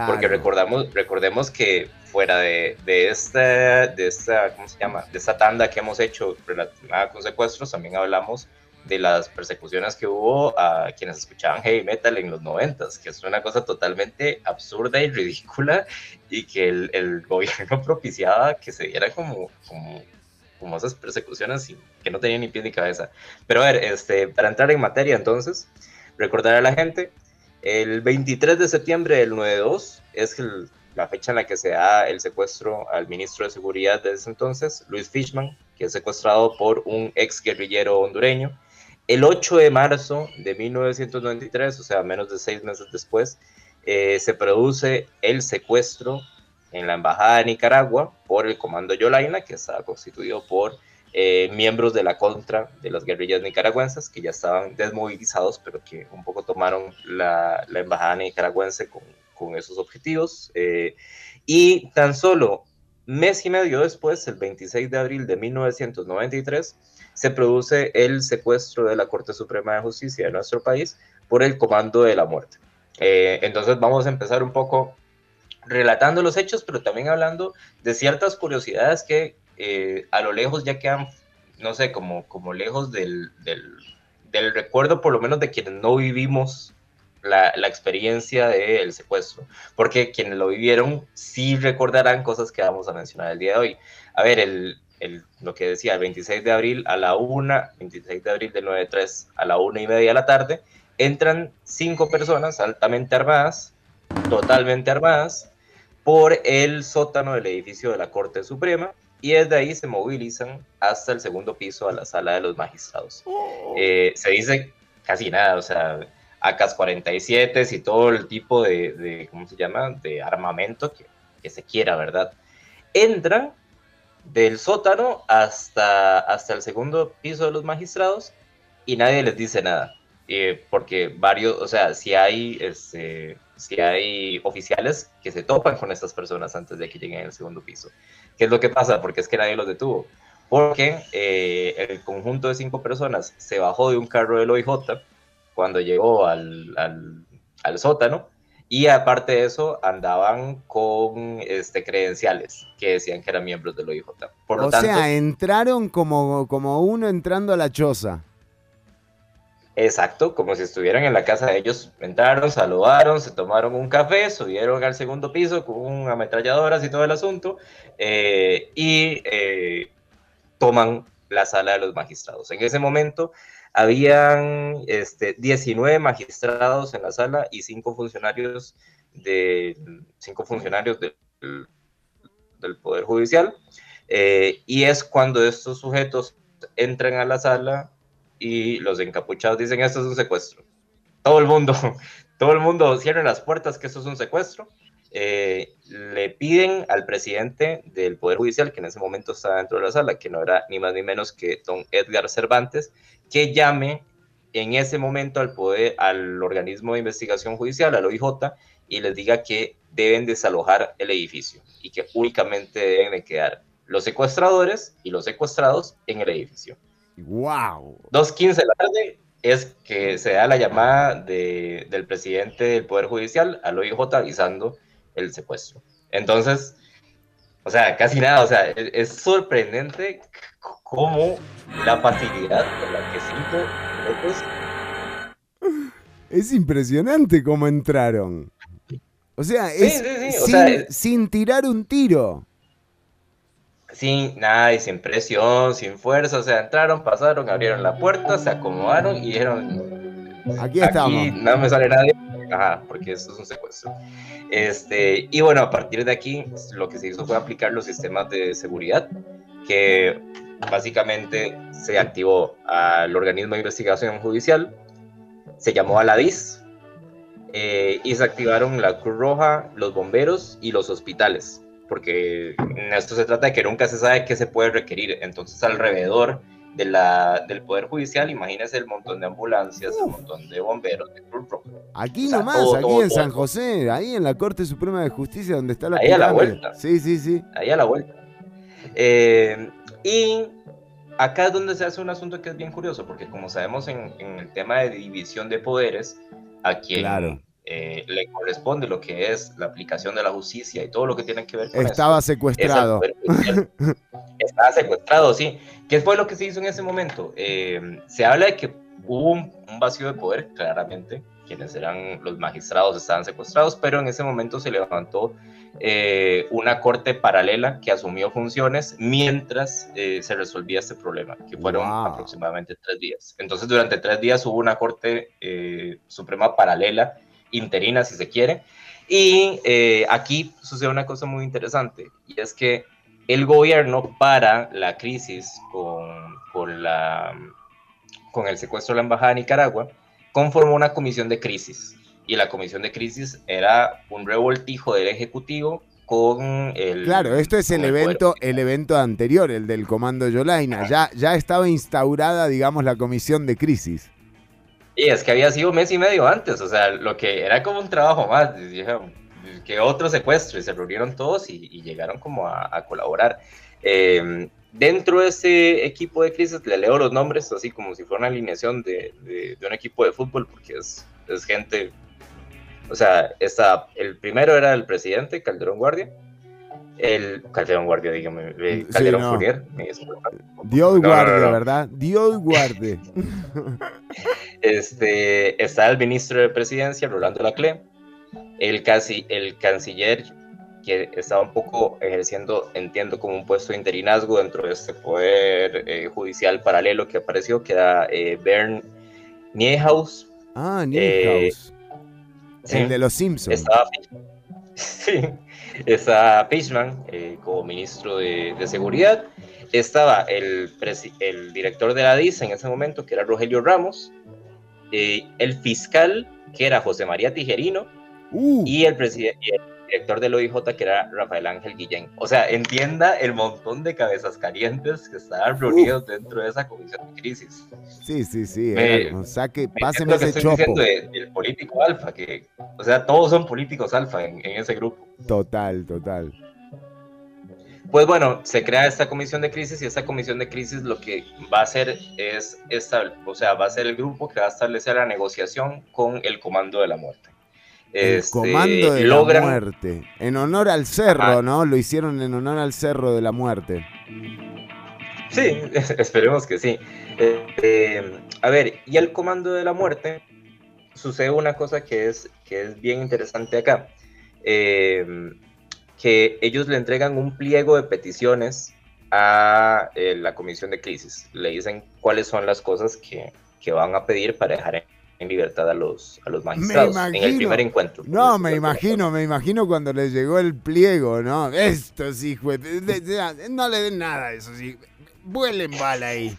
Porque recordamos, recordemos que fuera de, de, esta, de esta, ¿cómo se llama? De esta tanda que hemos hecho relacionada con secuestros, también hablamos de las persecuciones que hubo a quienes escuchaban heavy metal en los noventas, que es una cosa totalmente absurda y ridícula y que el, el gobierno propiciaba que se diera como, como, como esas persecuciones y que no tenían ni pie ni cabeza. Pero a ver, este, para entrar en materia entonces, recordar a la gente, el 23 de septiembre del 92 es la fecha en la que se da el secuestro al ministro de Seguridad de ese entonces, Luis Fishman, que es secuestrado por un ex guerrillero hondureño el 8 de marzo de 1993, o sea, menos de seis meses después, eh, se produce el secuestro en la Embajada de Nicaragua por el Comando Yolaina, que estaba constituido por eh, miembros de la contra de las guerrillas nicaragüenses, que ya estaban desmovilizados, pero que un poco tomaron la, Embajada nicaragüense con, con esos objetivos. Eh, y tan solo mes y medio después, el 26 de abril de 1993, se produce el secuestro de la Corte Suprema de Justicia de nuestro país por el Comando de la Muerte. Eh, entonces vamos a empezar un poco relatando los hechos, pero también hablando de ciertas curiosidades que eh, a lo lejos ya quedan, no sé, como, como lejos del, del, recuerdo, por lo menos de quienes no vivimos la, la experiencia del secuestro, porque quienes lo vivieron sí recordarán cosas que vamos a mencionar el día de hoy. A ver, el, lo que decía, el 26 de abril a la 1, 26 de abril del 93 a la 1 y media de la tarde, entran cinco personas altamente armadas, totalmente armadas, por el sótano del edificio de la Corte Suprema y desde ahí se movilizan hasta el segundo piso a la sala de los magistrados. Oh. Eh, se dice casi nada, o sea, AK-47 y todo el tipo de, de, ¿cómo se llama?, de armamento que, que se quiera, ¿verdad? Entran del sótano hasta, hasta el segundo piso de los magistrados y nadie les dice nada. Eh, porque varios, o sea, si hay, este, si hay oficiales que se topan con estas personas antes de que lleguen al segundo piso. ¿Qué es lo que pasa? Porque es que nadie los detuvo. Porque eh, el conjunto de cinco personas se bajó de un carro del OIJ cuando llegó al, al, al sótano y aparte de eso, andaban con este, credenciales que decían que eran miembros del OIJ. Por lo o sea, entraron como, como uno entrando a la choza. Exacto, como si estuvieran en la casa de ellos. Entraron, saludaron, se tomaron un café, subieron al segundo piso con ametralladoras y todo el asunto, eh, y eh, toman la sala de los magistrados. En ese momento habían este, 19 magistrados en la sala y 5 funcionarios, de, cinco funcionarios del, del Poder Judicial. Eh, y es cuando estos sujetos entran a la sala y los encapuchados dicen esto es un secuestro. Todo el mundo, todo el mundo cierra las puertas que esto es un secuestro. Eh, le piden al presidente del Poder Judicial, que en ese momento estaba dentro de la sala, que no era ni más ni menos que don Edgar Cervantes, que llame en ese momento al poder, al organismo de investigación judicial, al OIJ, y les diga que deben desalojar el edificio y que únicamente deben de quedar los secuestradores y los secuestrados en el edificio. ¡Wow! 2.15 de la tarde es que se da la llamada del presidente del Poder Judicial al OIJ avisando el secuestro. Entonces, o sea, casi nada, o sea, es, sorprendente cómo la facilidad con la que cinco minutos... Es impresionante cómo entraron. O sea, es sin, tirar un tiro. Sin nada, y sin presión, sin fuerza. O sea, entraron, pasaron, abrieron la puerta, se acomodaron y dijeron: Aquí estamos. no me sale nadie. Ajá, porque esto es un secuestro. Este, y bueno, a partir de aquí, lo que se hizo fue aplicar los sistemas de seguridad, que básicamente se activó al organismo de investigación judicial, se llamó a la DIS, eh, y se activaron la Cruz Roja, los bomberos y los hospitales, porque en esto se trata de que nunca se sabe qué se puede requerir. Entonces, alrededor de la, del Poder Judicial, imagínese el montón de ambulancias, el montón de bomberos, de. Aquí nomás, aquí en San José, ahí en la Corte Suprema de Justicia, donde está la Ahí a la vuelta. Sí, sí, sí. Ahí a la vuelta. Eh, y acá es donde se hace un asunto que es bien curioso, porque como sabemos en, en el tema de división de poderes, a quien eh, le corresponde lo que es la aplicación de la justicia y todo lo que tiene que ver con Estaba secuestrado. Estaba secuestrado, sí. ¿Qué fue lo que se hizo en ese momento? Eh, se habla de que hubo un, vacío de poder, claramente. Quienes eran los magistrados estaban secuestrados, pero en ese momento se levantó eh, una corte paralela que asumió funciones mientras se resolvía este problema, que fueron aproximadamente tres días. Entonces, durante tres días hubo una corte suprema paralela interina, si se quiere. Y eh, aquí sucede una cosa muy interesante, y es que el gobierno para la crisis con, con, la, con el secuestro de la Embajada de Nicaragua, conformó una comisión de crisis. Y la comisión de crisis era un revoltijo del Ejecutivo con el... Claro, esto es el, evento, el evento anterior, el del Comando Yolaina. Ya, ya estaba instaurada, digamos, la comisión de crisis. Y es que había sido un mes y medio antes, o sea, lo que era como un trabajo más, que otro secuestro, y se reunieron todos y, llegaron como a, colaborar. Eh, dentro de ese equipo de crisis, le leo los nombres así como si fuera una alineación de, de, un equipo de fútbol, porque es, es gente, o sea, está, el primero era el presidente, Calderón Guardia, el Calderón Guardia, dígame, Calderón sí, Fourier. Dios guarde, ¿verdad? Dios guarde. este, está el ministro de Presidencia, Rolando Lacle, el, casi, el canciller que estaba un poco ejerciendo, entiendo, como un puesto de interinazgo dentro de este poder eh, judicial paralelo que apareció, que era eh, Bern Niehaus. Ah, Niehaus. Eh, el de los Simpsons. Estaba, sí, está Fishman eh, como ministro de, Seguridad. Estaba el, el director de la DIS en ese momento, que era Rogelio Ramos. Eh, el fiscal, que era José María Tijerino. Uh. Y el presidente director del OIJ, que era Rafael Ángel Guillén. O sea, entienda el montón de cabezas calientes que estaban reunidos dentro de esa comisión de crisis. Sí, sí, sí. o sea, que páseme ese chopo. del político alfa, que, o sea, todos son políticos alfa en, ese grupo. Total, total. Pues bueno, se crea esta comisión de crisis y esta comisión de crisis lo que va a hacer es, esta, o sea, va a ser el grupo que va a establecer la negociación con el Comando de la Muerte. El este, comando de la muerte. En honor al cerro, ¿no? Lo hicieron en honor al cerro de la muerte. Sí, esperemos que sí. Eh, a ver, y el comando de la muerte sucede una cosa que es, que es bien interesante acá. Eh, que ellos le entregan un pliego de peticiones a eh, la comisión de crisis. Le dicen cuáles son las cosas que, que van a pedir para dejar en libertad a los, a los magistrados en el primer encuentro. No, me imagino, me imagino cuando les llegó el pliego, ¿no? Estos hijos, no le den nada a eso, sí. Vuelen bala ahí.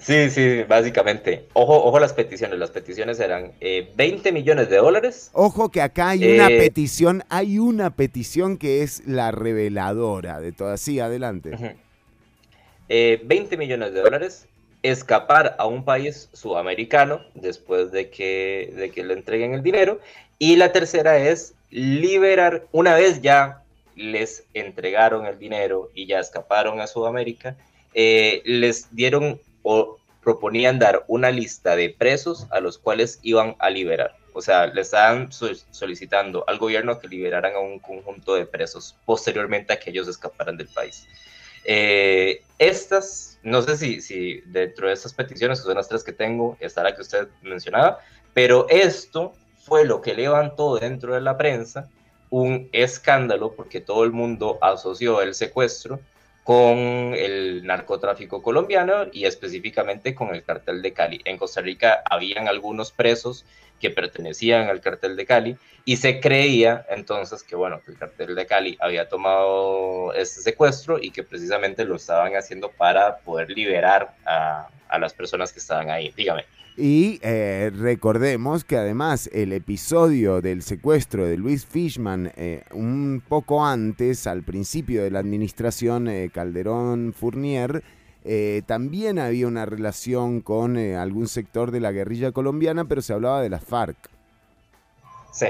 Sí, sí, básicamente. Ojo, ojo las peticiones. Las peticiones eran 20 eh, millones de dólares. Ojo que acá hay una eh, petición, hay una petición que es la reveladora de todas. Sí, adelante. 20 eh, millones de dólares, escapar a un país sudamericano después de que, de que le entreguen el dinero. Y la tercera es liberar, una vez ya les entregaron el dinero y ya escaparon a Sudamérica, eh, les dieron o proponían dar una lista de presos a los cuales iban a liberar. O sea, le estaban solicitando al gobierno que liberaran a un conjunto de presos posteriormente a que ellos escaparan del país. Eh, estas, no sé si, si dentro de estas peticiones, que son las tres que tengo, está la que usted mencionaba, pero esto fue lo que levantó dentro de la prensa un escándalo porque todo el mundo asoció el secuestro con el narcotráfico colombiano y específicamente con el cartel de Cali. En Costa Rica habían algunos presos que pertenecían al cartel de Cali y se creía entonces que bueno, el cartel de Cali había tomado este secuestro y que precisamente lo estaban haciendo para poder liberar a las personas que estaban ahí. Dígame. Y eh, recordemos que además el episodio del secuestro de Luis Fishman, eh, un poco antes, al principio de la administración eh, Calderón-Fournier, también había una relación con algún sector de la guerrilla colombiana, pero se hablaba de la FARC. Sí,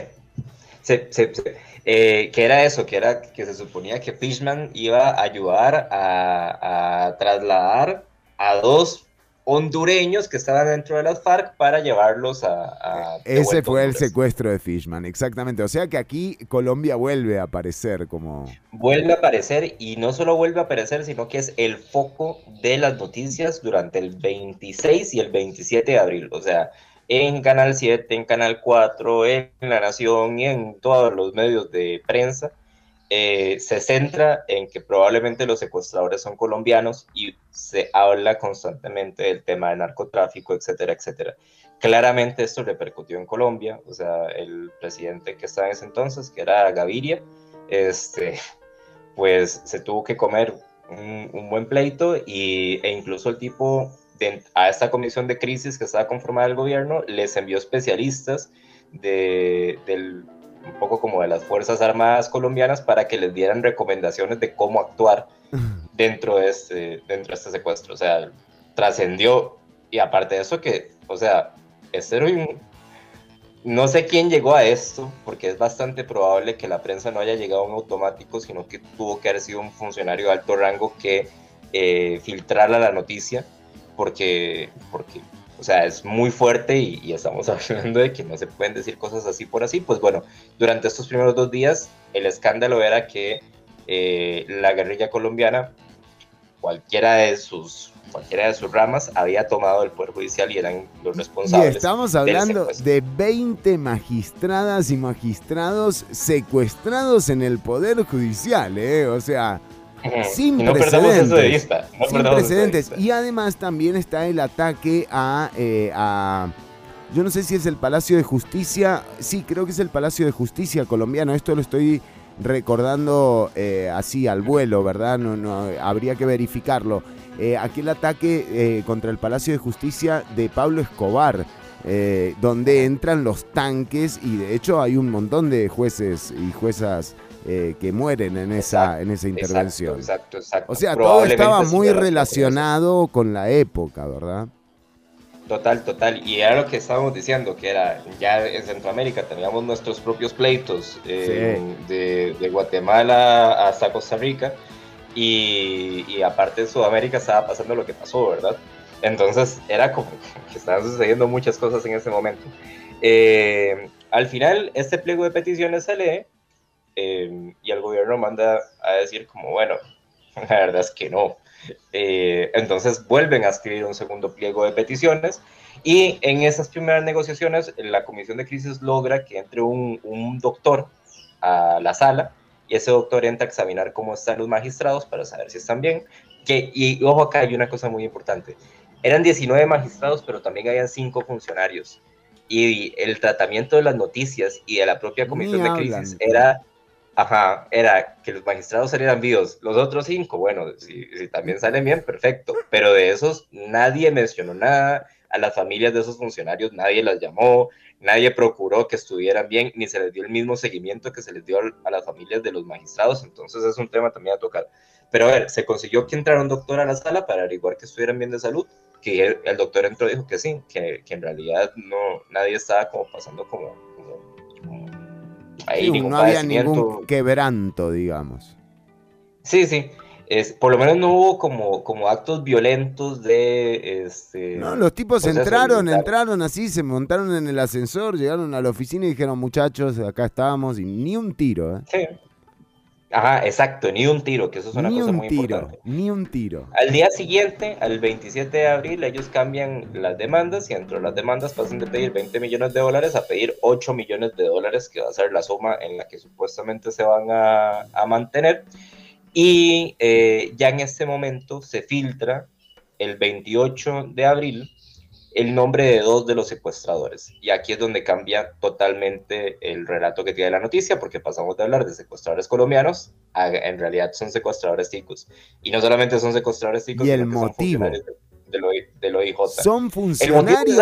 sí, sí. que era eso, que era que se suponía que Fishman iba a ayudar a, a trasladar a dos hondureños que estaban dentro de las FARC para llevarlos a... Ese fue el secuestro de Fishman, exactamente. O sea que aquí Colombia vuelve a aparecer como... Vuelve a aparecer y no solo vuelve a aparecer, sino que es el foco de las noticias durante el 26 y el 27 de abril. O sea, en Canal 7, en Canal 4, en La Nación y en todos los medios de prensa eh, se centra en que probablemente los secuestradores son colombianos y se habla constantemente del tema de narcotráfico, etcétera, etcétera. Claramente esto repercutió en Colombia, o sea, el presidente que estaba en ese entonces, que era Gaviria, este, pues se tuvo que comer un, buen pleito y, e incluso el tipo a esta comisión de crisis que estaba conformada el gobierno les envió especialistas de, del un poco como de las Fuerzas Armadas colombianas para que les dieran recomendaciones de cómo actuar dentro de este, dentro de este secuestro. O sea, trascendió y aparte de eso que, o sea, este un... No sé quién llegó a esto, porque es bastante probable que la prensa no haya llegado a un automático, sino que tuvo que haber sido un funcionario de alto rango que eh, filtrara la noticia, porque, porque o sea, es muy fuerte y, estamos hablando de que no se pueden decir cosas así por así. Pues bueno, durante estos primeros dos días el escándalo era que eh, la guerrilla colombiana, cualquiera de sus cualquiera de sus ramas había tomado el poder judicial y eran los responsables. Y estamos hablando de 20 magistradas y magistrados secuestrados en el poder judicial, ¿eh? O sea, sin precedentes. sin precedentes. Y además también está el ataque eh, a, Yo no sé si es el Palacio de Justicia. Sí, creo que es el Palacio de Justicia colombiano. Esto lo estoy recordando eh, así al vuelo, ¿verdad? No, no, habría que verificarlo. Eh, aquel ataque contra el Palacio de Justicia de Pablo Escobar. donde entran los tanques y de hecho hay un montón de jueces y juezas eh, que mueren en esa, en esa intervención. Exacto, exacto, O sea, todo estaba muy relacionado con la época, ¿verdad? Total, total. Y era lo que estábamos diciendo, que era ya en Centroamérica teníamos nuestros propios pleitos eh, de, Guatemala hasta Costa Rica. Y, aparte de Sudamérica estaba pasando lo que pasó, ¿verdad? Entonces era como que estaban sucediendo muchas cosas en ese momento. Eh, al final, este pliego de peticiones se lee Em, y el gobierno manda a decir como, bueno, la verdad es que no. Eh, entonces vuelven a escribir un segundo pliego de peticiones y en esas primeras negociaciones la comisión de crisis logra que entre un, un doctor a la sala y ese doctor entra a examinar cómo están los magistrados para saber si están bien. Que, y ojo acá, hay una cosa muy importante. Eran 19 magistrados, pero también habían 5 funcionarios. Y el tratamiento de las noticias y de la propia comisión de crisis era Ajá, era que los magistrados salieran vivos. Los otros cinco, bueno, si, también salen bien, perfecto. Pero de esos nadie mencionó nada. A las familias de esos funcionarios nadie las llamó, nadie procuró que estuvieran bien, ni se les dio el mismo seguimiento que se les dio a las familias de los magistrados. Entonces es un tema también a tocar. Pero a ver, se consiguió que entrara un doctor a la sala para averiguar que estuvieran bien de salud, que el doctor entró y dijo que sí, que, que en realidad no, nadie estaba como pasando como... ahí, no había ningún quebranto, digamos. Sí, sí. Es, por lo menos no hubo como, como actos violentos de... Este, no, los tipos entraron, entraron así, se montaron en el ascensor, llegaron a la oficina y dijeron, muchachos, acá estamos, y ni un tiro. ¿eh? Sí. Ajá, exacto, ni un tiro, que eso es una cosa muy importante. Ni un tiro. Al día siguiente, al 27 de abril, ellos cambian las demandas y entre las demandas pasan de pedir 20 millones de dólares a pedir 8 millones de dólares, que va a ser la suma en la que supuestamente se van a, a mantener. Y eh, ya en este momento se filtra el 28 de abril el nombre de dos de los secuestradores. Y aquí es donde cambia totalmente el relato que tiene la noticia, porque pasamos de hablar de secuestradores colombianos a en realidad son secuestradores ticos. Y no solamente son secuestradores ticos, y el motivo. son funcionarios de, OIJ. Son funcionarios.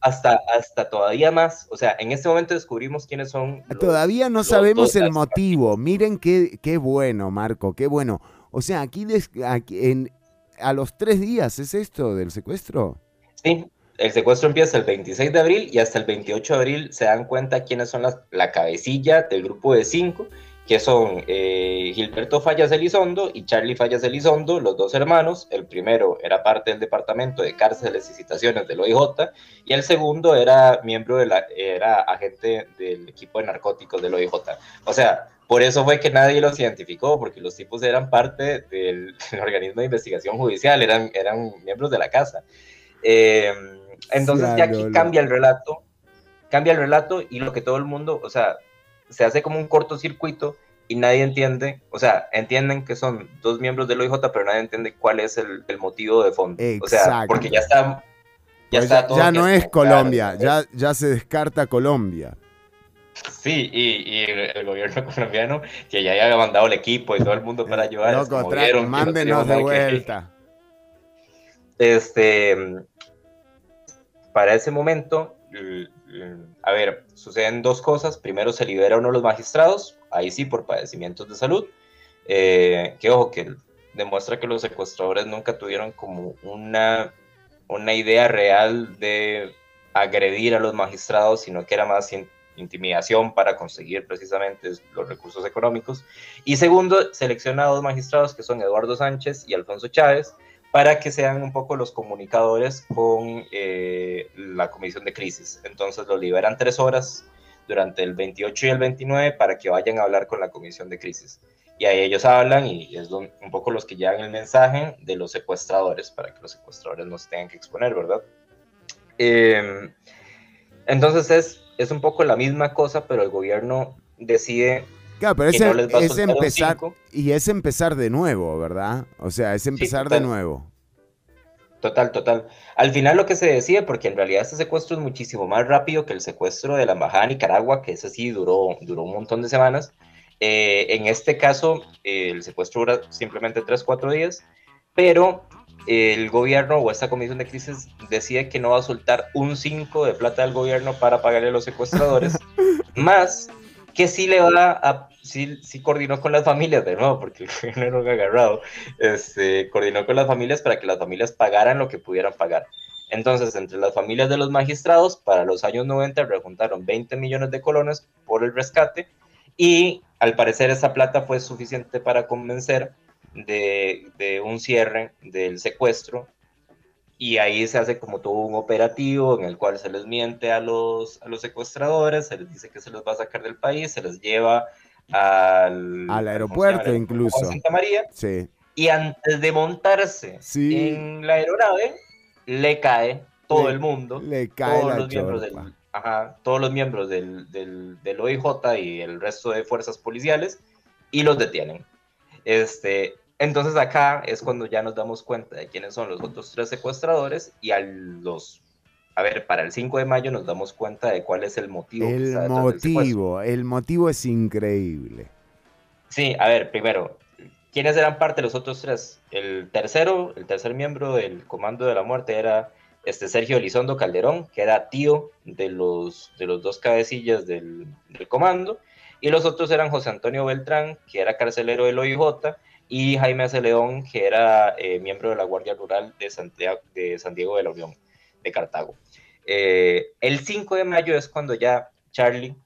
hasta, hasta todavía más. O sea, en este momento descubrimos quiénes son. todavía no sabemos el motivo. Miren qué, qué bueno, Marco, qué bueno. O sea, aquí, aquí en, a los tres días, ¿es esto del secuestro? Sí, el secuestro empieza el 26 de abril y hasta el 28 de abril se dan cuenta quiénes son las, la cabecilla del grupo de cinco, que son eh, Gilberto Fallas Elizondo y Charlie Fallas Elizondo, los dos hermanos. El primero era parte del departamento de cárceles y citaciones del OIJ y el segundo era miembro de la, era agente del equipo de narcóticos del OIJ. O sea, por eso fue que nadie los identificó, porque los tipos eran parte del, organismo de investigación judicial, eran, eran miembros de la casa. Eh, entonces ya aquí cambia el relato, cambia el relato y lo que todo el mundo, o sea, se hace como un cortocircuito y nadie entiende, o sea, entienden que son dos miembros del OIJ, pero nadie entiende cuál es el, motivo de fondo. O sea, porque ya está... Ya, pues ya, no es Colombia, ya, ya se descarta Colombia. Sí, y, el, gobierno colombiano que ya haya mandado el equipo y todo el mundo para ayudar. Loco, mándenos de vuelta. Este, para ese momento, a ver, suceden dos cosas. Primero se libera uno de los magistrados, ahí sí por padecimientos de salud, eh, que ojo, que demuestra que los secuestradores nunca tuvieron como una, una idea real de agredir a los magistrados, sino que era más intimidación para conseguir precisamente los recursos económicos. Y segundo, selecciona a dos magistrados que son Eduardo Sánchez y Alfonso Chávez, para que sean un poco los comunicadores con eh, la comisión de crisis. Entonces los liberan tres horas durante el 28 y el 29 para que vayan a hablar con la comisión de crisis. Y ahí ellos hablan y es un poco los que llevan el mensaje de los secuestradores, para que los secuestradores no se tengan que exponer, ¿verdad? Em, entonces es, es un poco la misma cosa, pero el gobierno decide Claro, pero es, em, empezar y es empezar de nuevo, ¿verdad? O sea, es empezar de nuevo. Total, total. Al final lo que se decide, porque en realidad este secuestro es muchísimo más rápido que el secuestro de la embajada de Nicaragua, que ese sí duró, duró un montón de semanas. Eh, en este caso, el secuestro dura simplemente 3, 4 días, pero el gobierno o esta comisión de crisis decide que no va a soltar un 5 de plata al gobierno para pagarle a los secuestradores, más que sí le va sí, sí coordinó con las familias de nuevo, porque el gobierno no agarrado, este, coordinó con las familias para que las familias pagaran lo que pudieran pagar. Entonces, entre las familias de los magistrados, para los años 90 rejuntaron 20 millones de colones por el rescate y al parecer esa plata fue suficiente para convencer de, de un cierre del secuestro y ahí se hace como todo un operativo en el cual se les miente a los, a los secuestradores, se les dice que se los va a sacar del país, se les lleva al, al aeropuerto incluso. Santa María. Sí. Y antes de montarse en la aeronave, le cae todo el mundo. Le cae todos la los miembros del, ajá, todos los miembros del, del, del OIJ y el resto de fuerzas policiales y los detienen. Este, entonces acá es cuando ya nos damos cuenta de quiénes son los otros tres secuestradores y a los, a ver, para el 5 de mayo nos damos cuenta de cuál es el motivo. El motivo, el motivo es increíble. Sí, a ver, primero, ¿quiénes eran parte de los otros tres? El tercero, el tercer miembro del Comando de la Muerte era este Sergio Elizondo Calderón, que era tío de los, de los dos cabecillas del, del comando, y los otros eran José Antonio Beltrán, que era carcelero del OIJ, y Jaime Ace León, que era eh, miembro de la Guardia Rural de, Santiago, de San Diego de la Unión, de Cartago. Eh, el 5 de mayo es cuando ya Charlie,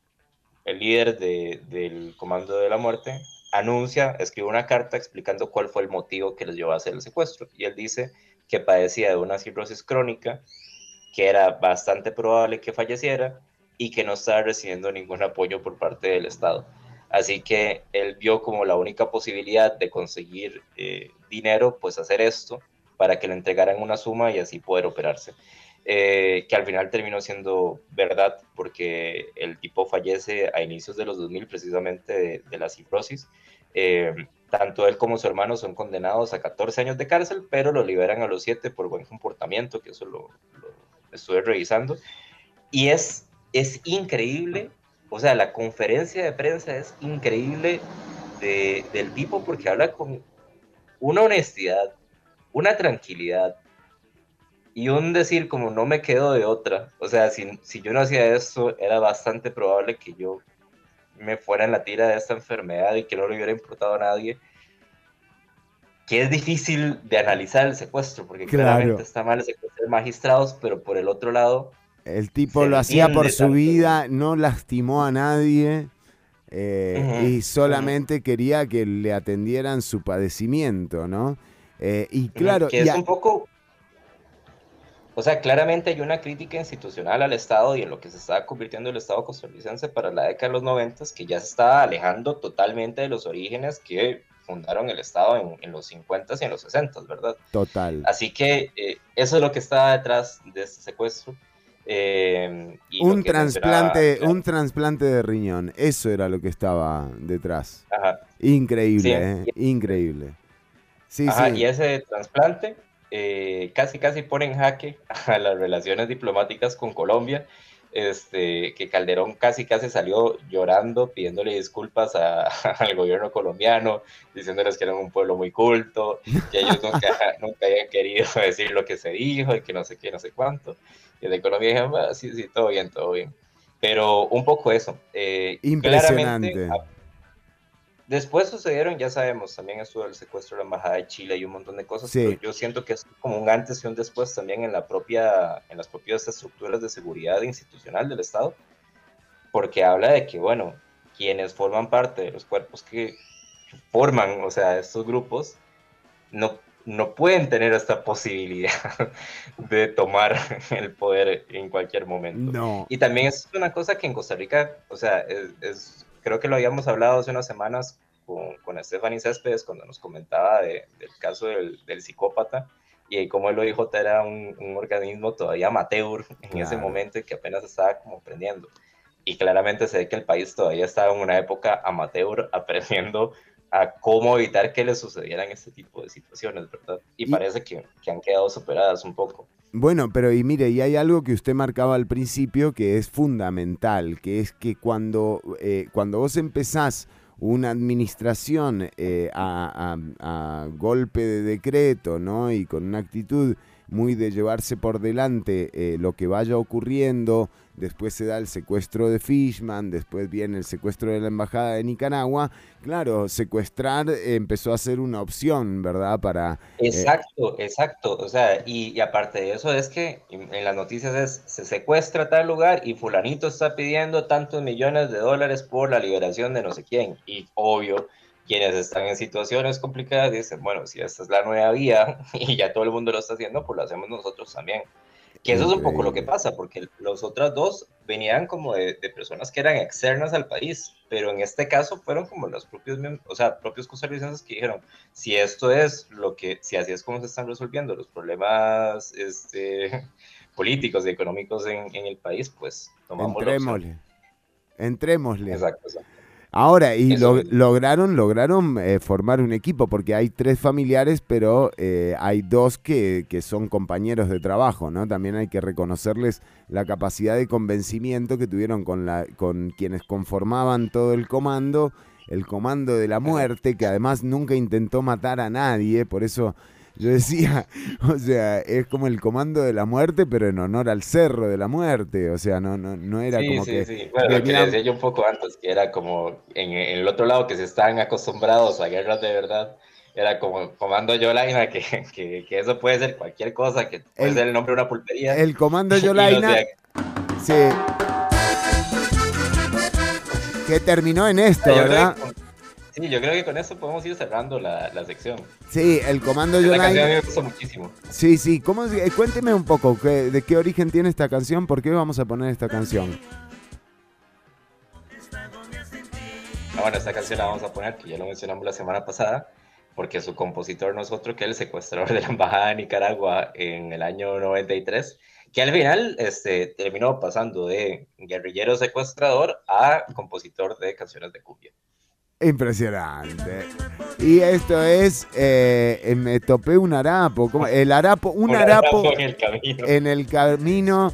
el líder del Comando de la Muerte, anuncia, escribe una carta explicando cuál fue el motivo que les llevó a hacer el secuestro. Y él dice que padecía de una cirrosis crónica, que era bastante probable que falleciera y que no estaba recibiendo ningún apoyo por parte del Estado. Así que él vio como la única posibilidad de conseguir eh, dinero, pues hacer esto para que le entregaran una suma y así poder operarse. Eh, que al final terminó siendo verdad porque el tipo fallece a inicios de los 2000 precisamente de, la cirrosis. Eh, tanto él como su hermano son condenados a 14 años de cárcel, pero lo liberan a los 7 por buen comportamiento, que eso lo, estuve revisando. Y es, es increíble o sea, la conferencia de prensa es increíble del tipo porque habla con una honestidad, una tranquilidad y un decir como no me quedo de otra. O sea, si, si yo no hacía eso, era bastante probable que yo me fuera en la tira de esta enfermedad y que no le hubiera importado a nadie. Que es difícil de analizar el secuestro, porque claramente está mal el secuestro de magistrados, pero por el otro lado, el tipo lo hacía por su vida, no lastimó a nadie eh, y solamente quería que le atendieran su padecimiento, ¿no? Eh, y claro... Que es un poco... O sea, claramente hay una crítica institucional al Estado y en lo que se estaba convirtiendo el Estado costarricense para la década de los 90, que ya se estaba alejando totalmente de los orígenes que fundaron el Estado en, los 50 y en los 60, ¿verdad? Total. Así que eh, eso es lo que estaba detrás de este secuestro. Eh, un trasplante, un trasplante de riñón, eso era lo que estaba detrás. Increíble, eh, increíble. Sí, Y ese trasplante eh, casi casi pone en jaque a las relaciones diplomáticas con Colombia este, que Calderón casi casi salió llorando, pidiéndole disculpas al gobierno colombiano, diciéndoles que eran un pueblo muy culto, que ellos nunca, nunca habían querido decir lo que se dijo y que no sé qué, no sé cuánto. Y de Colombia dijeron, sí, sí, todo bien, todo bien. Pero un poco eso. Eh, Impresionante. Después sucedieron, ya sabemos, también estuvo el secuestro de la Embajada de Chile y un montón de cosas, pero yo siento que es como un antes y un después también en, la propia, en las propias estructuras de seguridad institucional del Estado, porque habla de que, bueno, quienes forman parte de los cuerpos que forman, o sea, estos grupos, no, no pueden tener esta posibilidad de tomar el poder en cualquier momento. Y también es una cosa que en Costa Rica, o sea, es creo que lo habíamos hablado hace unas semanas con, con Stephanie Céspedes cuando nos comentaba del caso del, psicópata y cómo el OIJ era un, organismo todavía amateur en ese momento y que apenas estaba como aprendiendo. Y claramente se ve que el país todavía estaba en una época amateur aprendiendo a cómo evitar que le sucedieran este tipo de situaciones, ¿verdad? Y, parece que, que, han quedado superadas un poco. Bueno, pero y mire, y hay algo que usted marcaba al principio que es fundamental, que es que cuando, eh, cuando vos empezás una administración eh, a, a, golpe de decreto, ¿no? Y con una actitud muy de llevarse por delante eh, lo que vaya ocurriendo, después se da el secuestro de Fishman, después viene el secuestro de la embajada de Nicaragua. Claro, secuestrar empezó a ser una opción, ¿verdad? Para eh, Exacto, exacto, o sea, y, aparte de eso es que en las noticias es se secuestra tal lugar y fulanito está pidiendo tantos millones de dólares por la liberación de no sé quién y obvio quienes están en situaciones complicadas dicen, bueno, si esta es la nueva vía y ya todo el mundo lo está haciendo, pues lo hacemos nosotros también. Que eso es un poco lo que pasa, porque los otros dos venían como de, personas que eran externas al país, pero en este caso fueron como los propios, o sea, propios costarricenses que dijeron, si esto es lo que, si así es como se están resolviendo los problemas este, políticos y económicos en, en el país, pues tomamos Entrémosle. Entrémosle. Exacto, exacto. Ahora, y lograron, lograron eh, formar un equipo, porque hay tres familiares, pero eh, hay dos que, que, son compañeros de trabajo, ¿no? También hay que reconocerles la capacidad de convencimiento que tuvieron con, la, con quienes conformaban todo el comando, el comando de la muerte, que además nunca intentó matar a nadie, por eso yo decía, o sea, es como el comando de la muerte, pero en honor al cerro de la muerte. O sea, no, no, no era como que. Sí, sí, bueno, lo que decía yo un poco antes, que era como en, el otro lado que se están acostumbrados a guerras de verdad. era como Comando Yolaina, que, que, que, eso puede ser cualquier cosa, que puede ser el nombre de una pulpería. El Comando Yolaina. sí. Que terminó en esto, ¿verdad? Sí, yo creo que con eso podemos ir cerrando la, la sección. Sí, el Comando Yolaina. me gustó muchísimo. Sí, sí. ¿Cómo, eh, cuénteme un poco de qué origen tiene esta canción, por qué vamos a poner esta canción. Ah, bueno, esta canción la vamos a poner, que ya lo mencionamos la semana pasada, porque su compositor no es otro que el secuestrador de la Embajada de Nicaragua en el año 93, que al final este, terminó pasando de guerrillero secuestrador a compositor de canciones de cumbia. Impresionante. Y esto es, eh, me topé un harapo, el harapo, un, harapo, en el camino. En el camino,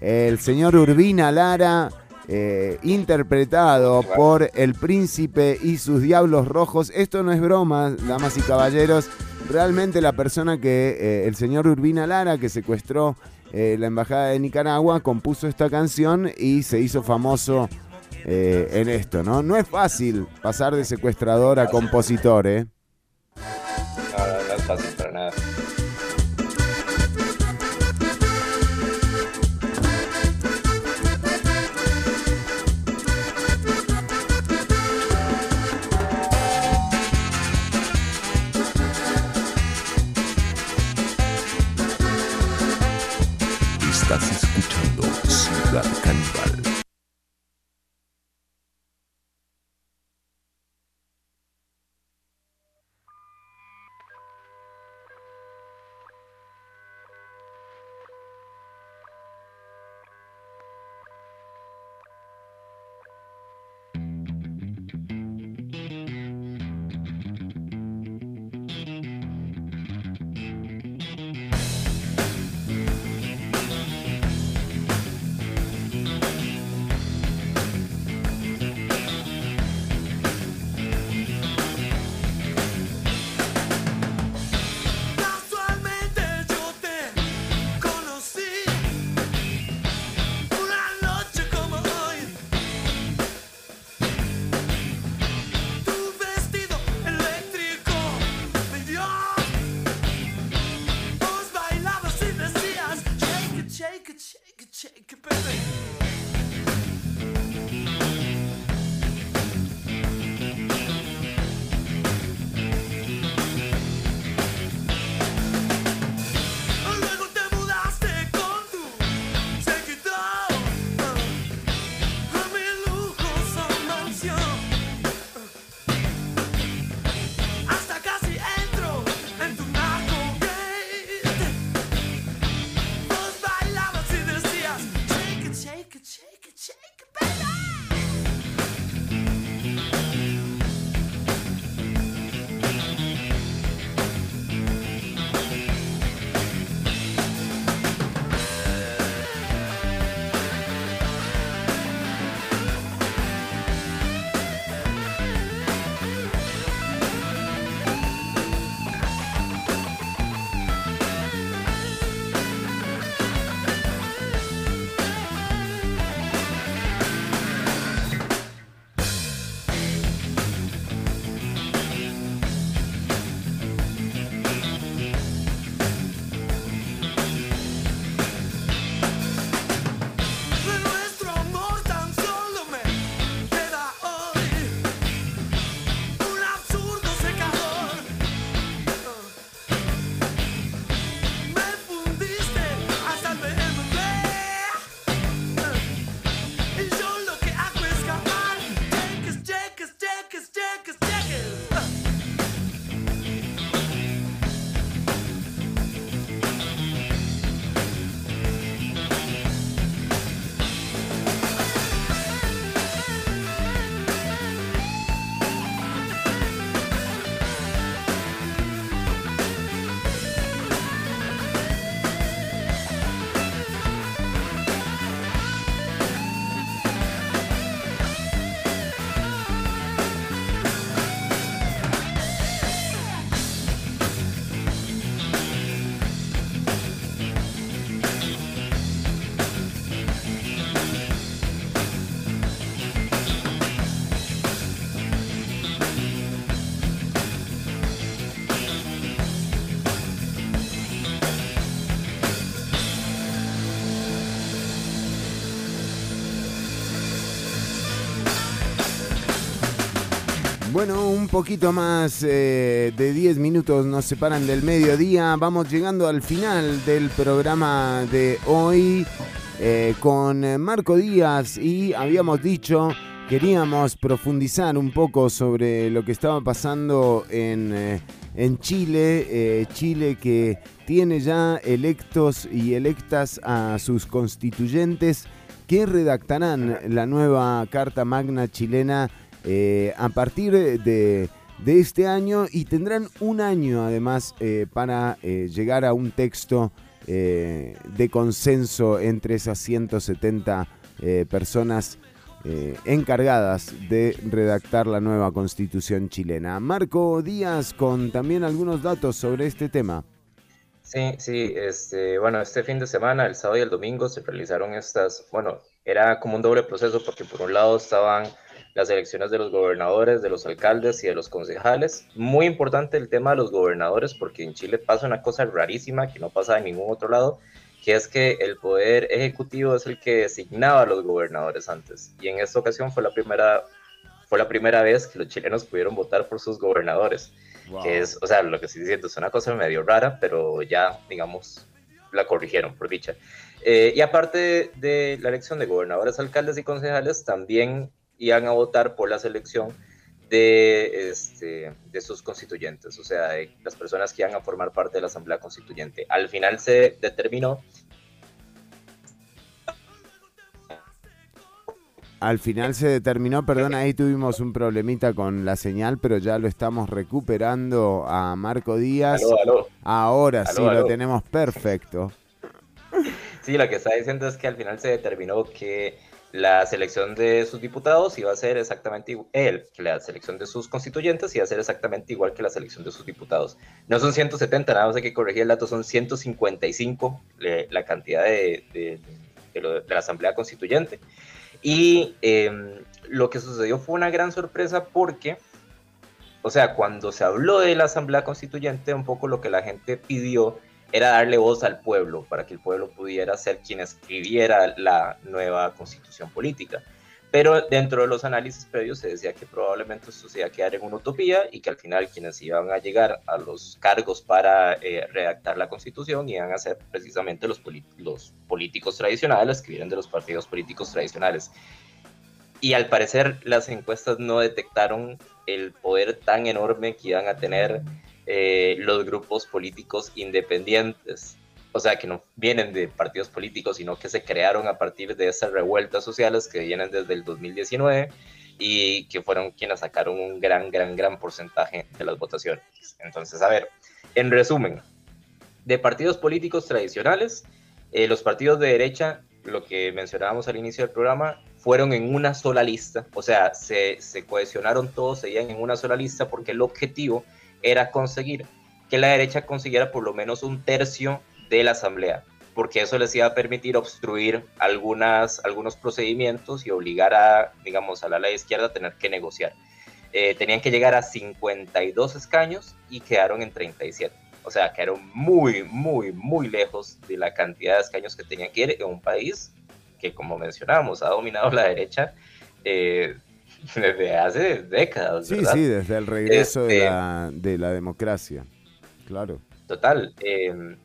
el señor Urbina Lara eh, interpretado por el príncipe y sus diablos rojos. Esto no es broma, damas y caballeros. Realmente la persona que, eh, el señor Urbina Lara, que secuestró eh, la embajada de Nicaragua, compuso esta canción y se hizo famoso en esto, ¿no? No es fácil pasar de secuestrador a compositor, ¿eh? Bueno, un poquito más eh, de 10 minutos nos separan del mediodía. Vamos llegando al final del programa de hoy eh, con Marco Díaz y habíamos dicho, queríamos profundizar un poco sobre lo que estaba pasando en, eh, en Chile. Chile que tiene ya electos y electas a sus constituyentes que redactarán la nueva Carta Magna chilena eh, a partir de, este año y tendrán un año además eh, para eh, llegar a un texto de consenso entre esas 170 personas encargadas de redactar la nueva constitución chilena. Marco Díaz con también algunos datos sobre este tema. Sí, sí, este, bueno, este fin de semana, el sábado y el domingo, se realizaron estas, bueno, era como un doble proceso porque por un lado estaban las elecciones de los gobernadores, de los alcaldes y de los concejales. Muy importante el tema de los gobernadores porque en Chile pasa una cosa rarísima que no pasa en ningún otro lado, que es que el poder ejecutivo es el que designaba a los gobernadores antes. Y en esta ocasión fue la primera, fue la primera vez que los chilenos pudieron votar por sus gobernadores. Que es, o sea, lo que estoy diciendo es una cosa medio rara, pero ya, digamos, la corrigieron, por dicha. Eh, y aparte de la elección de gobernadores, alcaldes y concejales, también iban a votar por la selección de, este, de sus constituyentes, o sea, de las personas que iban a formar parte de la Asamblea Constituyente. Al final se determinó Al final se determinó, perdón, ahí tuvimos un problemita con la señal, pero ya lo estamos recuperando a Marco Díaz. Ahora sí lo tenemos perfecto. Sí, lo que está diciendo es que al final se determinó que la selección de sus diputados iba a ser exactamente igual, la selección de sus constituyentes iba a ser exactamente igual que la selección de sus diputados. No son 170, nada más hay que corregir el dato, son 155 la cantidad de, de, la Asamblea Constituyente. Y em, lo que sucedió fue una gran sorpresa porque, o sea, cuando se habló de la Asamblea Constituyente, un poco lo que la gente pidió era darle voz al pueblo para que el pueblo pudiera ser quien escribiera la nueva constitución política. Pero dentro de los análisis previos se decía que probablemente esto se iba a quedar en una utopía y que al final quienes iban a llegar a los cargos para eh, redactar la constitución iban a ser precisamente los, políticos tradicionales que vienen de los partidos políticos tradicionales. Y al parecer las encuestas no detectaron el poder tan enorme que iban a tener eh, los grupos políticos independientes, o sea, que no vienen de partidos políticos, sino que se crearon a partir de esas revueltas sociales que vienen desde el 2019 y que fueron quienes sacaron un gran, gran, gran porcentaje de las votaciones. Entonces, a ver, en resumen, de partidos políticos tradicionales, eh, los partidos de derecha, lo que mencionábamos al inicio del programa, fueron en una sola lista, o sea, se, se cohesionaron todos, seguían en una sola lista porque el objetivo era conseguir que la derecha consiguiera por lo menos un tercio de la asamblea, porque eso les iba a permitir obstruir algunas, algunos procedimientos y obligar a, digamos, a la ley izquierda a tener que negociar. Eh, tenían que llegar a 52 escaños y quedaron en 37. O sea, quedaron muy, muy, muy lejos de la cantidad de escaños que tenían que ir en un país que, como mencionábamos, ha dominado la derecha eh, desde hace décadas. Sí, sí, desde el regreso de, este, la, de, la, democracia, claro. Total. Em,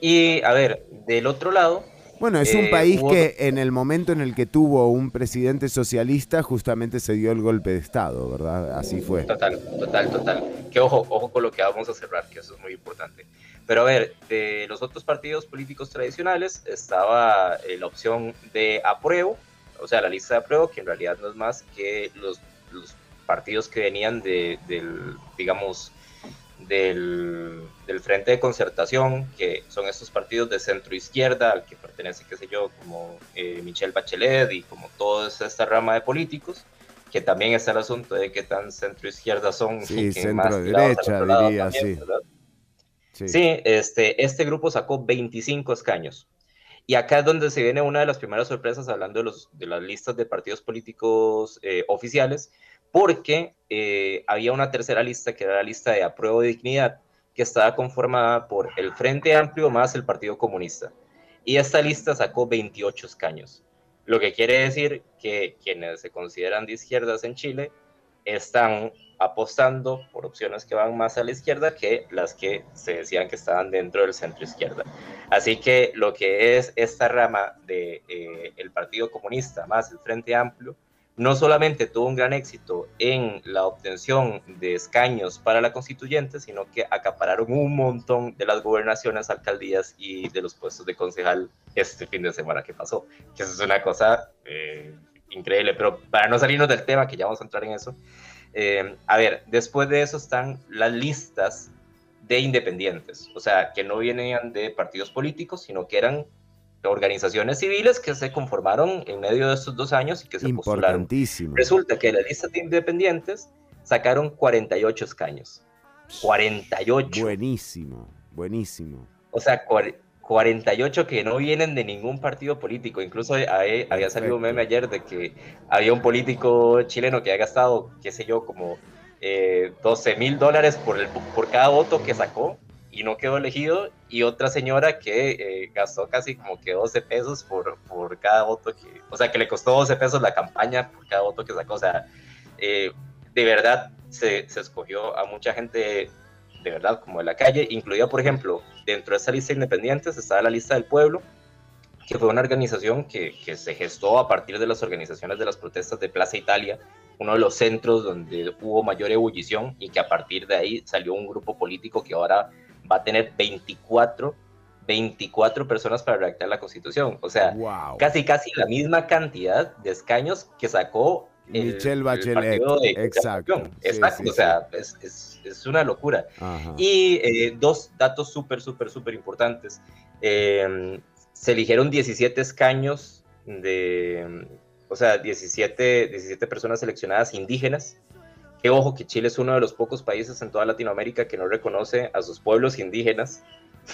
y a ver, del otro lado... Bueno, es un eh, país que en el momento en el que tuvo un presidente socialista justamente se dio el golpe de Estado, ¿verdad? Así fue. Total, total, total. Que ojo, ojo con lo que vamos a cerrar, que eso es muy importante. Pero a ver, de los otros partidos políticos tradicionales estaba eh, la opción de apruebo, o sea, la lista de apruebo, que en realidad no es más que los, partidos que venían de, del, digamos, del, Frente de Concertación, que son estos partidos de centro izquierda, al que pertenece, qué sé yo, como eh, Michelle Bachelet y como toda esta rama de políticos, que también está el asunto de qué tan centro izquierda son. Sí, centro derecha, diría, sí. sí. Sí, este, este grupo sacó 25 escaños. Y acá es donde se viene una de las primeras sorpresas hablando de, los, de las listas de partidos políticos eh, oficiales, porque eh, había una tercera lista que era la lista de apruebo de dignidad, que estaba conformada por el Frente Amplio más el Partido Comunista. Y esta lista sacó 28 escaños, lo que quiere decir que quienes se consideran de izquierdas en Chile están apostando por opciones que van más a la izquierda que las que se decían que estaban dentro del centro izquierda. Así que lo que es esta rama de, eh, Partido Comunista más el Frente Amplio, no solamente tuvo un gran éxito en la obtención de escaños para la constituyente, sino que acapararon un montón de las gobernaciones, alcaldías y de los puestos de concejal este fin de semana que pasó, que eso es una cosa eh, increíble, pero para no salirnos del tema, que ya vamos a entrar en eso, eh, a ver, después de eso están las listas de independientes, o sea, que no venían de partidos políticos, sino que eran organizaciones civiles que se conformaron en medio de estos dos años y que se postularon. Resulta que las listas de independientes sacaron 48 escaños. 48. Buenísimo, buenísimo. O sea, 48 que no vienen de ningún partido político. Incluso había salido un meme ayer de que había un político chileno que ha gastado, qué sé yo, como 12 eh, mil dólares por, por cada voto que sacó y no quedó elegido, y otra señora que eh, gastó casi como que 12 pesos por, por cada voto que, o sea, que le costó 12 pesos la campaña por cada voto que sacó, o sea, eh, de verdad se, se, escogió a mucha gente de verdad como de la calle, incluida, por ejemplo, dentro de esa lista de independientes estaba la lista del pueblo, que fue una organización que, que se gestó a partir de las organizaciones de las protestas de Plaza Italia, uno de los centros donde hubo mayor ebullición y que a partir de ahí salió un grupo político que ahora va a tener 24, 24 personas para redactar la constitución. O sea, casi, casi la misma cantidad de escaños que sacó Michelle Bachelet. exacto. Exacto, o sea, es, es, es, una locura. Y eh, dos datos súper, súper, súper importantes. Eh, se eligieron 17 escaños de, o sea, 17, 17 personas seleccionadas indígenas que ojo que Chile es uno de los pocos países en toda Latinoamérica que no reconoce a sus pueblos indígenas,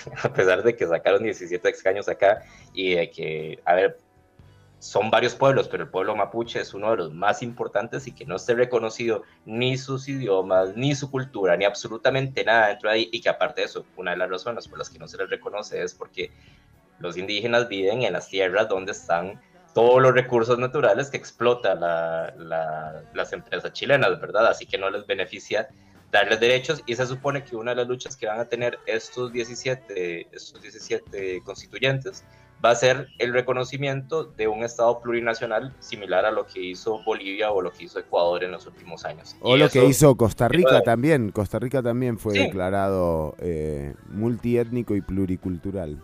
a pesar de que sacaron 17 escaños acá y de que, a ver, son varios pueblos, pero el pueblo mapuche es uno de los más importantes y que no esté reconocido ni sus idiomas, ni su cultura, ni absolutamente nada dentro de ahí. Y que aparte de eso, una de las razones por las que no se les reconoce es porque los indígenas viven en las tierras donde están todos los recursos naturales que explota las empresas chilenas, ¿verdad? Así que no les beneficia darles derechos y se supone que una de las luchas que van a tener estos 17, estos 17 constituyentes va a ser el reconocimiento de un Estado plurinacional similar a lo que hizo Bolivia o lo que hizo Ecuador en los últimos años. O lo que hizo Costa Rica también. Costa Rica también fue declarado eh, multiétnico y pluricultural.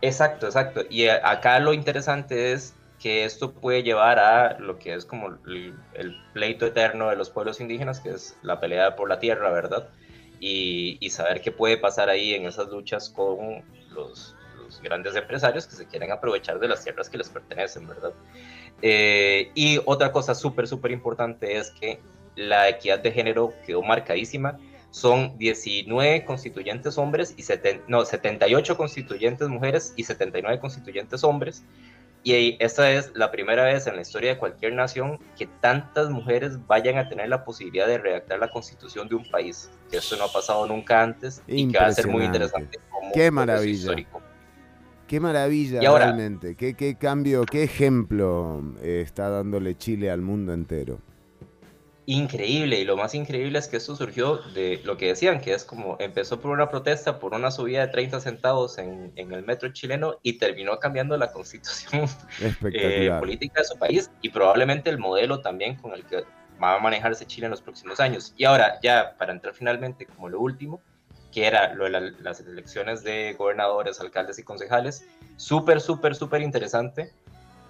Exacto, exacto. Y acá lo interesante es que esto puede llevar a lo que es como el, pleito eterno de los pueblos indígenas, que es la pelea por la tierra, ¿verdad? Y, saber qué puede pasar ahí en esas luchas con los, grandes empresarios que se quieren aprovechar de las tierras que les pertenecen, ¿verdad? Eh, y otra cosa súper, súper importante es que la equidad de género quedó marcadísima son 19 constituyentes hombres y no, 78 constituyentes mujeres y 79 constituyentes hombres. Y esta es la primera vez en la historia de cualquier nación que tantas mujeres vayan a tener la posibilidad de redactar la constitución de un país. Que esto no ha pasado nunca antes y que va a ser muy interesante. Como qué maravilla. Histórico. Qué maravilla realmente. Qué, qué cambio, qué ejemplo eh, está dándole Chile al mundo entero increíble y lo más increíble es que esto surgió de lo que decían, que es como empezó por una protesta por una subida de 30 centavos en, en el metro chileno y terminó cambiando la constitución eh, política de su país y probablemente el modelo también con el que va a manejarse Chile en los próximos años. Y ahora ya para entrar finalmente como lo último, que era lo de las elecciones de gobernadores, alcaldes y concejales, súper, súper, súper interesante